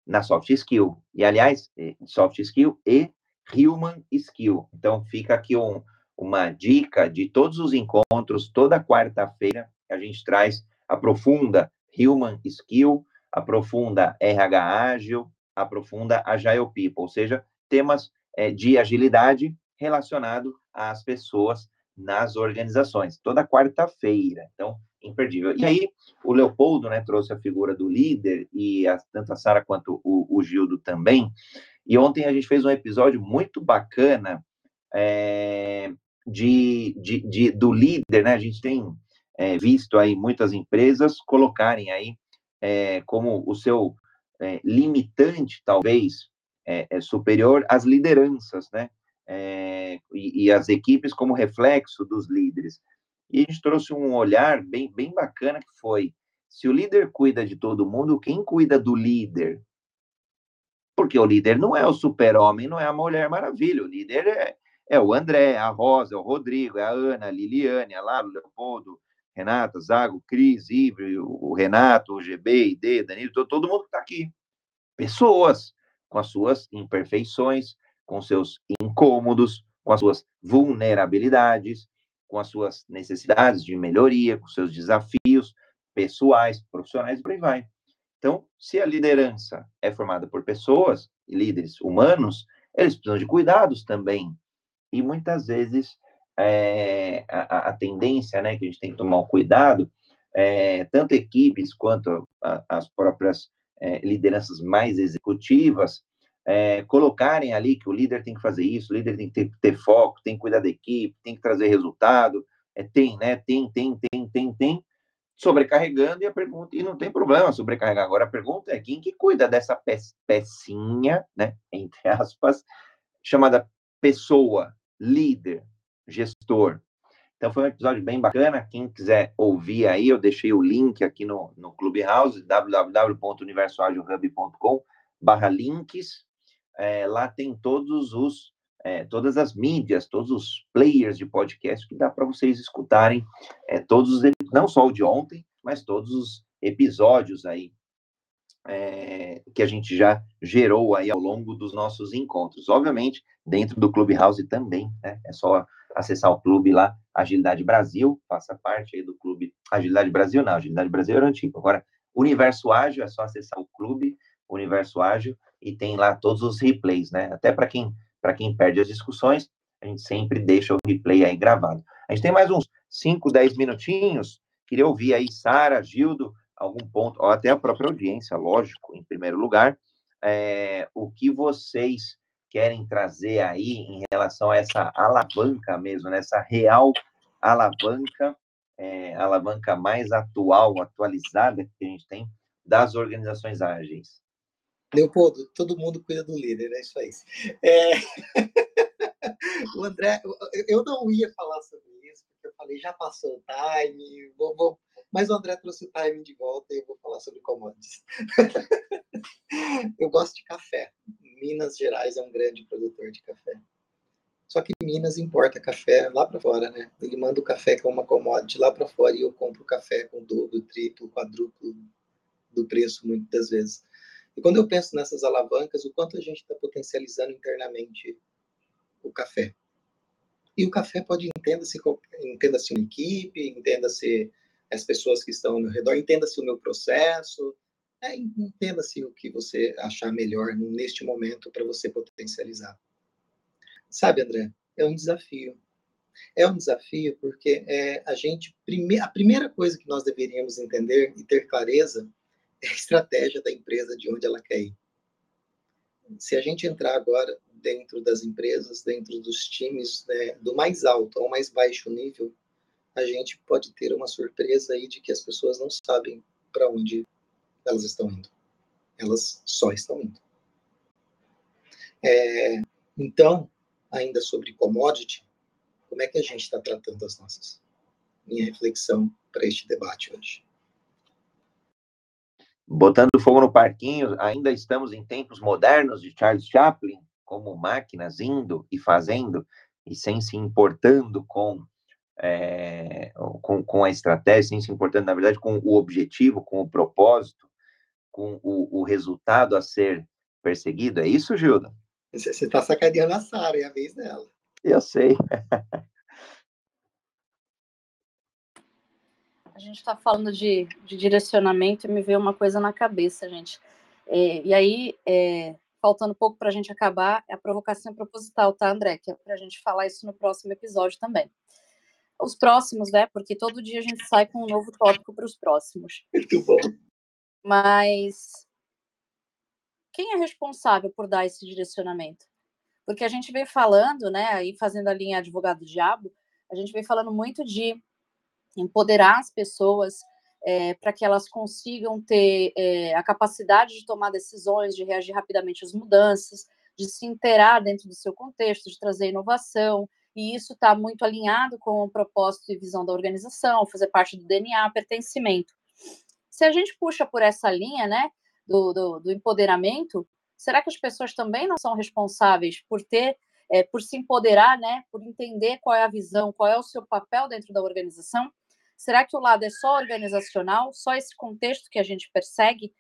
na soft skill. E, aliás, soft skill e human skill. Então, fica aqui um, uma dica de todos os encontros, toda quarta-feira, a gente traz, aprofunda human skill, aprofunda RH ágil, aprofunda Agile People, ou seja, temas é, de agilidade relacionado às pessoas nas organizações, toda quarta-feira. Então, imperdível. E aí, o Leopoldo né, trouxe a figura do líder, e a, tanto a Sara quanto o, o, Gildo também. E ontem a gente fez um episódio muito bacana é, de, de, de, do líder, né? A gente tem é, visto aí muitas empresas colocarem aí é, como o seu é, limitante, talvez, é, é, superior às lideranças, né? É, e, e, as equipes como reflexo dos líderes. E a gente trouxe um olhar bem, bem bacana que foi, se o líder cuida de todo mundo, quem cuida do líder? Porque o líder não é o super-homem, não é a Mulher Maravilha, o líder é, é o André, a Rosa, o Rodrigo, a Ana, a Liliane, a Lalo, o Leopoldo, Renata, Zago, Cris, Ivre, o Renato, o GB, ID, Danilo, todo, mundo que está aqui. Pessoas com as suas imperfeições, com seus incômodos, com as suas vulnerabilidades, com as suas necessidades de melhoria, com seus desafios pessoais, profissionais e por aí vai. Então, se a liderança é formada por pessoas, líderes humanos, eles precisam de cuidados também. E muitas vezes é, a, a, tendência né, que a gente tem que tomar um cuidado, é, tanto equipes quanto a, as próprias é, lideranças mais executivas, é, colocarem ali que o líder tem que fazer isso, o líder tem que ter, ter foco, tem que cuidar da equipe, tem que trazer resultado, é, tem, né? Tem, tem, tem, tem, tem, sobrecarregando e a pergunta e não tem problema sobrecarregar. Agora a pergunta é quem que cuida dessa pe pecinha, né? Entre aspas, chamada pessoa, líder, gestor. Então foi um episódio bem bacana. Quem quiser ouvir aí, eu deixei o link aqui no, no Clubhouse, www.universoagilhub.com barra links. É, lá tem todos os é, todas as mídias, todos os players de podcast que dá para vocês escutarem é, todos os, não só o de ontem, mas todos os episódios aí é, que a gente já gerou aí ao longo dos nossos encontros. Obviamente, dentro do Clubhouse também, né? É só acessar o clube lá, Agilidade Brasil, faça parte aí do clube Agilidade Brasil, não, Agilidade Brasil era antigo. Agora, Universo Ágil, é só acessar o clube Universo Ágil e tem lá todos os replays, né? Até para quem, quem perde as discussões, a gente sempre deixa o replay aí gravado. A gente tem mais uns 5, 10 minutinhos. Queria ouvir aí Sara, Gildo, algum ponto, ou até a própria audiência, lógico, em primeiro lugar, é, o que vocês querem trazer aí em relação a essa alavanca mesmo, né? real alavanca, é, alavanca mais atual, atualizada que a gente tem das organizações ágeis. Leopoldo, todo mundo cuida do líder, é isso aí. É... o André, eu não ia falar sobre isso, porque eu falei, já passou o time, vou, vou... mas o André trouxe o time de volta e eu vou falar sobre commodities. eu gosto de café. Minas Gerais é um grande produtor de café. Só que Minas importa café lá para fora, né? Ele manda o café com uma commodity lá para fora e eu compro café com dobro, triplo, quadruplo do preço muitas vezes. E quando eu penso nessas alavancas, o quanto a gente está potencializando internamente o café. E o café pode entenda-se entenda-se uma equipe, entenda-se as pessoas que estão ao meu redor, entenda-se o meu processo, é, entenda-se o que você achar melhor neste momento para você potencializar. Sabe, André, é um desafio. É um desafio porque é, a gente prime a primeira coisa que nós deveríamos entender e ter clareza é a estratégia da empresa de onde ela quer ir. Se a gente entrar agora dentro das empresas, dentro dos times, né, do mais alto ao mais baixo nível, a gente pode ter uma surpresa aí de que as pessoas não sabem para onde elas estão indo. Elas só estão indo. É, então, ainda sobre commodity, como é que a gente está tratando as nossas? Minha reflexão para este debate hoje. Botando fogo no parquinho, ainda estamos em tempos modernos de Charles Chaplin, como máquinas indo e fazendo e sem se importando com, é, com, com a estratégia, sem se importando, na verdade, com o objetivo, com o propósito, com o, o resultado a ser perseguido. É isso, Gilda? Você está sacaneando a Sara, é a vez dela. Eu sei. a gente está falando de, de, direcionamento e me veio uma coisa na cabeça, gente. É, e aí, é, faltando pouco para a gente acabar, é a provocação proposital, tá, André? Que é para a gente falar isso no próximo episódio também. Os próximos, né? Porque todo dia a gente sai com um novo tópico para os próximos. Muito bom. Mas quem é responsável por dar esse direcionamento? Porque a gente vem falando, né, aí fazendo a linha advogado diabo, a gente vem falando muito de empoderar as pessoas é, para que elas consigam ter é, a capacidade de tomar decisões, de reagir rapidamente às mudanças, de se inteirar dentro do seu contexto, de trazer inovação, e isso está muito alinhado com o propósito e visão da organização, fazer parte do DNA, pertencimento. Se a gente puxa por essa linha, né, do, do, do empoderamento, será que as pessoas também não são responsáveis por ter, é, por se empoderar, né, por entender qual é a visão, qual é o seu papel dentro da organização? Será que o lado é só organizacional, só esse contexto que a gente persegue?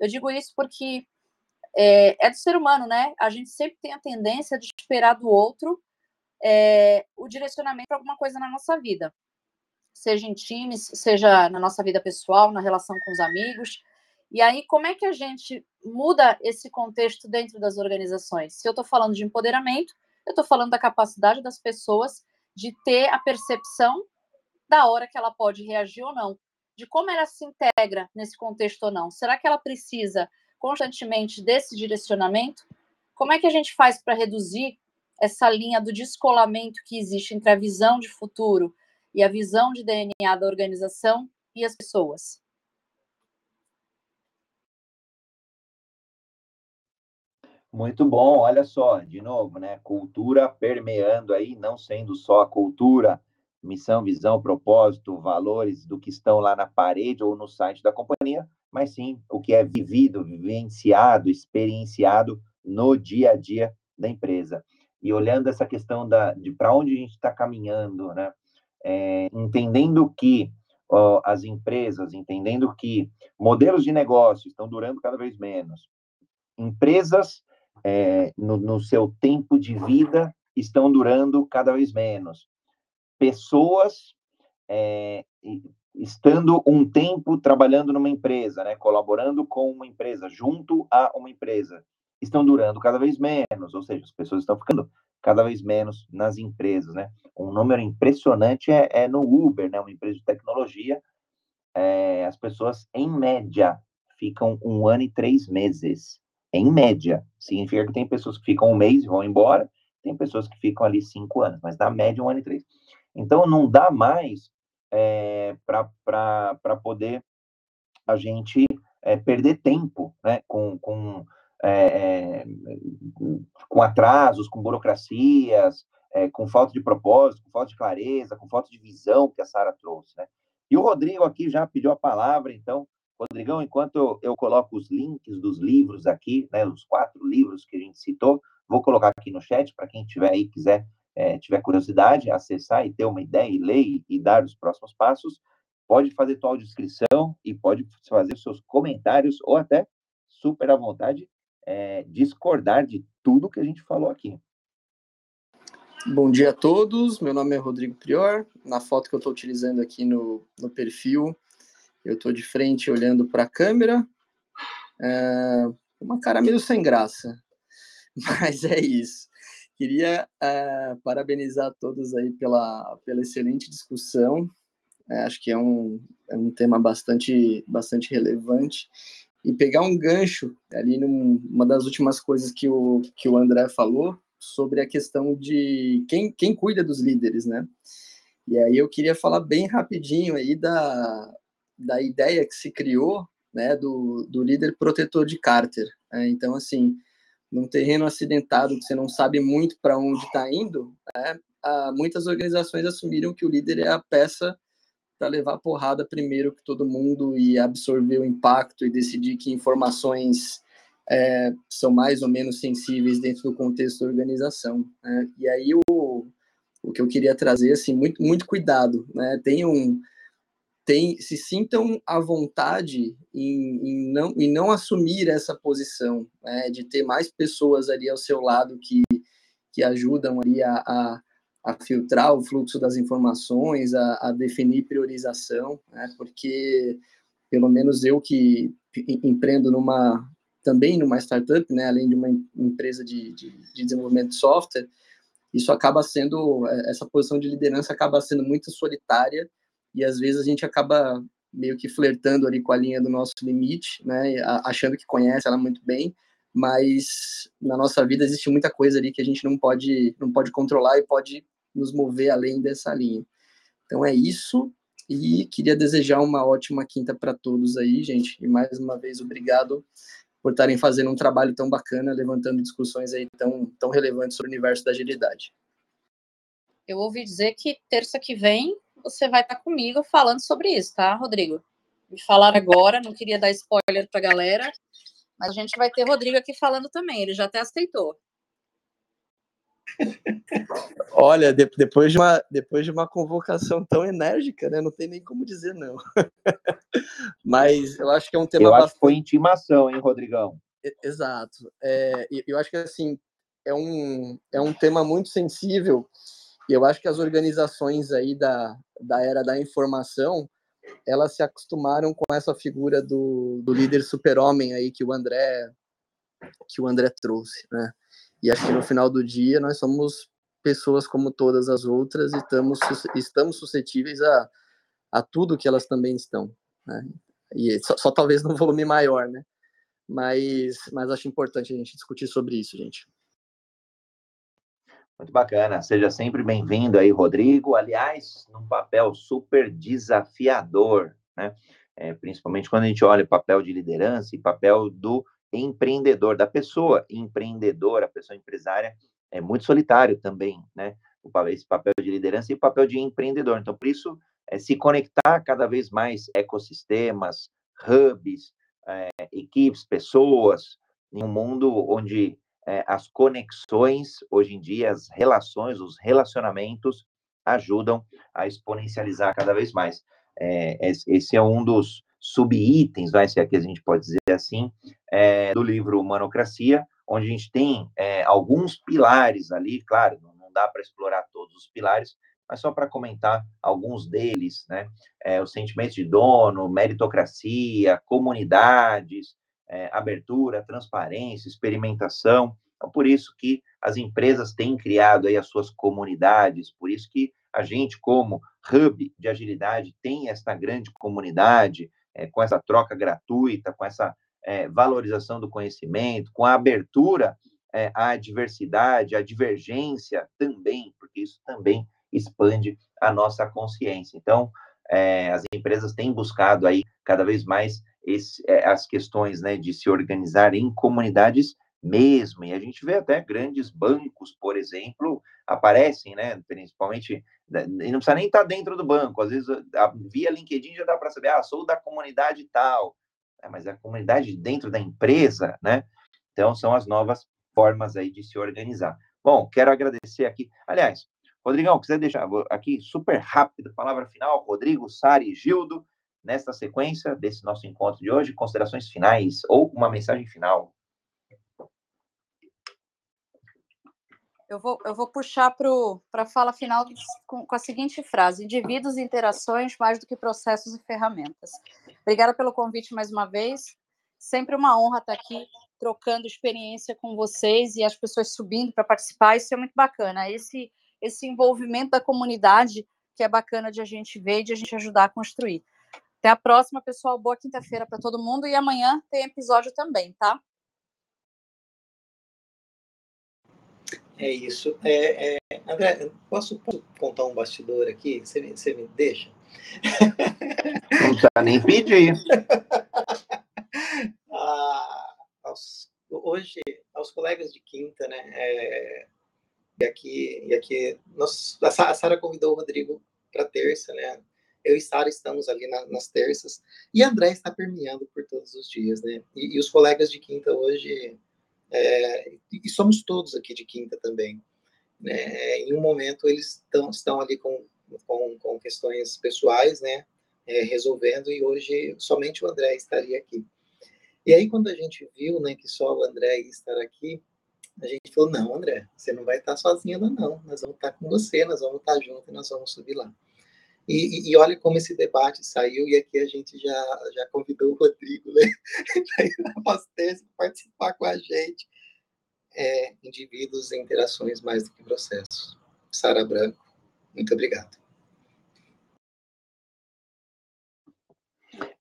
Eu digo isso porque é, é do ser humano, né? A gente sempre tem a tendência de esperar do outro é, o direcionamento para alguma coisa na nossa vida, seja em times, seja na nossa vida pessoal, na relação com os amigos. E aí, como é que a gente muda esse contexto dentro das organizações? Se eu estou falando de empoderamento, eu estou falando da capacidade das pessoas de ter a percepção da hora que ela pode reagir ou não, de como ela se integra nesse contexto ou não. Será que ela precisa constantemente desse direcionamento? Como é que a gente faz para reduzir essa linha do descolamento que existe entre a visão de futuro e a visão de DNA da organização e as pessoas? Muito bom, olha só, de novo, né? Cultura permeando aí, não sendo só a cultura missão, visão, propósito, valores do que estão lá na parede ou no site da companhia, mas sim o que é vivido, vivenciado, experienciado no dia a dia da empresa. E olhando essa questão da, de para onde a gente está caminhando, né? É, entendendo que ó, as empresas, entendendo que modelos de negócio estão durando cada vez menos, empresas é, no, no seu tempo de vida estão durando cada vez menos, pessoas é, estando um tempo trabalhando numa empresa, né, colaborando com uma empresa, junto a uma empresa, estão durando cada vez menos, ou seja, as pessoas estão ficando cada vez menos nas empresas, né? Um número impressionante é, é no Uber, né, uma empresa de tecnologia, é, as pessoas, em média, ficam um ano e três meses. Em média. Significa que tem pessoas que ficam um mês e vão embora, tem pessoas que ficam ali cinco anos, mas na média um ano e três. Então, não dá mais é, para poder a gente é, perder tempo né, com, com, é, com atrasos, com burocracias, é, com falta de propósito, com falta de clareza, com falta de visão que a Sara trouxe. Né? E o Rodrigo aqui já pediu a palavra, então, Rodrigão, enquanto eu, eu coloco os links dos livros aqui, né, os quatro livros que a gente citou, vou colocar aqui no chat para quem tiver aí quiser é, tiver curiosidade, acessar e ter uma ideia e ler e, e dar os próximos passos, pode fazer tua audiodescrição e pode fazer seus comentários ou até, super à vontade, é, discordar de tudo que a gente falou aqui. Bom dia a todos, meu nome é Rodrigo Prior. Na foto que eu estou utilizando aqui no, no perfil, eu estou de frente olhando para a câmera, é, uma cara meio sem graça, mas é isso. Queria é, parabenizar todos aí pela, pela excelente discussão. É, acho que é um, é um tema bastante, bastante relevante. E pegar um gancho ali numa das últimas coisas que o, que o André falou, sobre a questão de quem, quem cuida dos líderes, né? E aí eu queria falar bem rapidinho aí da, da ideia que se criou, né, do, do líder protetor de Carter. Né? Então, assim, num terreno acidentado que você não sabe muito para onde está indo, né, muitas organizações assumiram que o líder é a peça para levar porrada primeiro que todo mundo e absorver o impacto e decidir que informações é, são mais ou menos sensíveis dentro do contexto da organização. Né? E aí o, o que eu queria trazer, assim, muito, muito cuidado, né? Tenham, tem, se sintam à vontade em, em, não, em não assumir essa posição, né? de ter mais pessoas ali ao seu lado que, que ajudam ali a, a, a filtrar o fluxo das informações, a, a definir priorização, né? porque pelo menos eu que empreendo numa também numa startup, né, além de uma empresa de, de, de, desenvolvimento de software, isso acaba sendo, é, essa posição de liderança acaba sendo muito solitária e às vezes a gente acaba meio que flertando ali com a linha do nosso limite, né, achando que conhece ela muito bem, mas na nossa vida existe muita coisa ali que a gente não pode, não pode controlar e pode nos mover além dessa linha. Então é isso, e queria desejar uma ótima quinta para todos aí, gente. E mais uma vez, obrigado por estarem fazendo um trabalho tão bacana, levantando discussões aí tão, tão relevantes sobre o universo da agilidade. Eu ouvi dizer que terça que vem você vai estar comigo falando sobre isso, tá, Rodrigo? Me falaram agora, não queria dar spoiler para a galera, mas a gente vai ter Rodrigo aqui falando também, ele já até aceitou. Olha, de, depois, de uma, depois de uma convocação tão enérgica, né, não tem nem como dizer não. Mas eu acho que é um tema. Eu bastante... acho que foi intimação, hein, Rodrigão? Exato. É, eu acho que assim é um, é um tema muito sensível e eu acho que as organizações aí da, da era da informação elas se acostumaram com essa figura do, do líder super-homem aí que o André que o André trouxe, né? E acho que no final do dia nós somos pessoas como todas as outras e estamos, estamos suscetíveis a, a tudo que elas também estão. Né? E só, só, talvez num volume maior, né? Mas, mas acho importante a gente discutir sobre isso, gente. Muito bacana. Seja sempre bem-vindo aí, Rodrigo. Aliás, num papel super desafiador, né? É, principalmente quando a gente olha o papel de liderança e papel do empreendedor, da pessoa empreendedora, a pessoa empresária, é muito solitário também, né? Esse papel de liderança e o papel de empreendedor. Então, por isso, é se conectar cada vez mais ecossistemas, hubs, é, equipes, pessoas, em um mundo onde é, as conexões, hoje em dia, as relações, os relacionamentos ajudam a exponencializar cada vez mais. É, esse é um dos subitens, vai ser aqui a gente pode dizer assim, é, do livro Humanocracia, onde a gente tem é, alguns pilares ali, claro, não dá para explorar todos os pilares, mas só para comentar alguns deles, né? É, o sentimento de dono, meritocracia, comunidades, é, abertura, transparência, experimentação. Então, por isso que as empresas têm criado aí as suas comunidades, por isso que a gente, como hub de agilidade, tem esta grande comunidade, é, com essa troca gratuita, com essa é, valorização do conhecimento, com a abertura é, à diversidade, à divergência também, porque isso também expande a nossa consciência. Então, as empresas têm buscado aí cada vez mais esse, as questões né, de se organizar em comunidades mesmo, e a gente vê até grandes bancos, por exemplo, aparecem, né, principalmente, e não precisa nem estar dentro do banco, às vezes via LinkedIn já dá para saber, ah, sou da comunidade tal, né, mas é a comunidade dentro da empresa, né, então são as novas formas aí de se organizar. Bom, quero agradecer aqui, aliás, Rodrigão, quiser deixar aqui super rápido, palavra final, Rodrigo, Sari Gildo, nesta sequência desse nosso encontro de hoje, considerações finais ou uma mensagem final. Eu vou, eu vou puxar para a fala final com, com, a seguinte frase: indivíduos e interações mais do que processos e ferramentas. Obrigada pelo convite mais uma vez. Sempre uma honra estar aqui trocando experiência com vocês e as pessoas subindo para participar. Isso é muito bacana. Esse, esse envolvimento da comunidade que é bacana de a gente ver e de a gente ajudar a construir. Até a próxima, pessoal. Boa quinta-feira para todo mundo. E amanhã tem episódio também, tá? É isso. É, é, André, posso, posso, contar um bastidor aqui? Você, você me deixa? Não precisa nem pedir. ah, aos, hoje, aos colegas de quinta, né? É, e aqui, e aqui nós, a Sara convidou o Rodrigo para terça, né? Eu e Sara estamos ali na, nas terças. E André está permeando por todos os dias, né? E, e os colegas de quinta hoje é, e somos todos aqui de quinta também. Né? Em um momento eles estão, estão ali com, com, com questões pessoais, né? É, resolvendo, e hoje somente o André estaria aqui. E aí, quando a gente viu né, que só o André ia estar aqui, a gente falou: não, André, você não vai estar sozinho, não. Nós vamos estar com você, nós vamos estar juntos e nós vamos subir lá. E, e, olha como esse debate saiu, e aqui a gente já, já convidou o Rodrigo, né? Ter participar com a gente. É, indivíduos e interações mais do que processos. Sara Branco, muito obrigado.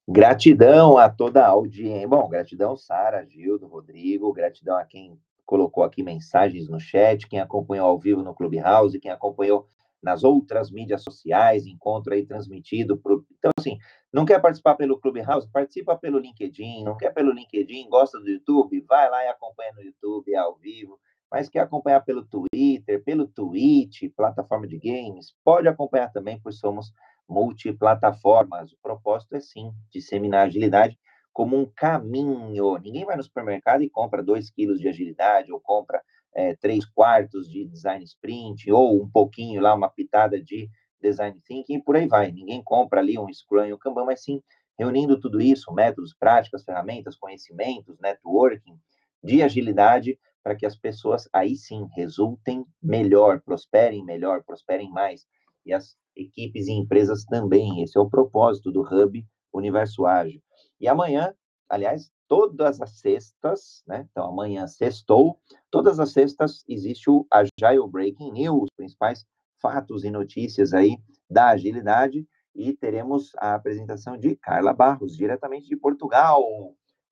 Gratidão a toda a audiência. Bom, gratidão, Sara, Gildo, Rodrigo, gratidão a quem colocou aqui mensagens no chat, quem acompanhou ao vivo no Clubhouse, quem acompanhou nas outras mídias sociais, encontro aí transmitido. Pro... Então, assim, não quer participar pelo Clubhouse? Participa pelo LinkedIn. Não quer pelo LinkedIn? Gosta do YouTube? Vai lá e acompanha no YouTube ao vivo. Mas quer acompanhar pelo Twitter, pelo Twitch, plataforma de games? Pode acompanhar também, pois somos multiplataformas. O propósito é, sim, disseminar agilidade como um caminho. Ninguém vai no supermercado e compra 2 quilos de agilidade ou compra é, três quartos de design sprint, ou um pouquinho lá, uma pitada de design thinking, e por aí vai. Ninguém compra ali um Scrum e um Kanban, mas sim reunindo tudo isso, métodos, práticas, ferramentas, conhecimentos, networking, de agilidade, para que as pessoas aí sim resultem melhor, prosperem melhor, prosperem mais. E as equipes e empresas também. Esse é o propósito do Hub Universo Ágil. E amanhã, aliás, todas as sextas, né? Então, amanhã sextou, todas as sextas existe o Agile Breaking News, os principais fatos e notícias aí da agilidade, e teremos a apresentação de Carla Barros, diretamente de Portugal.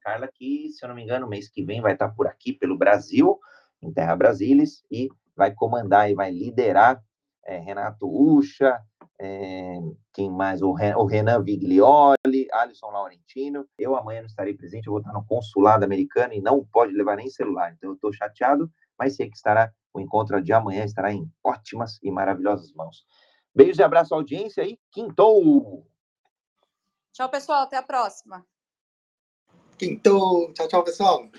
Carla, que, se eu não me engano, mês que vem vai estar por aqui, pelo Brasil, em Terra Brasilis, e vai comandar e vai liderar é, Renato Ucha, é, quem mais? O, Renan Viglioli, Alisson Laurentino. Eu amanhã não estarei presente, eu vou estar no consulado americano e não pode levar nem celular. Então eu estou chateado, mas sei que estará o encontro de amanhã estará em ótimas e maravilhosas mãos. Beijos e abraço à audiência e quintou! Tchau, pessoal. Até a próxima. Quintou. Tchau, tchau, pessoal.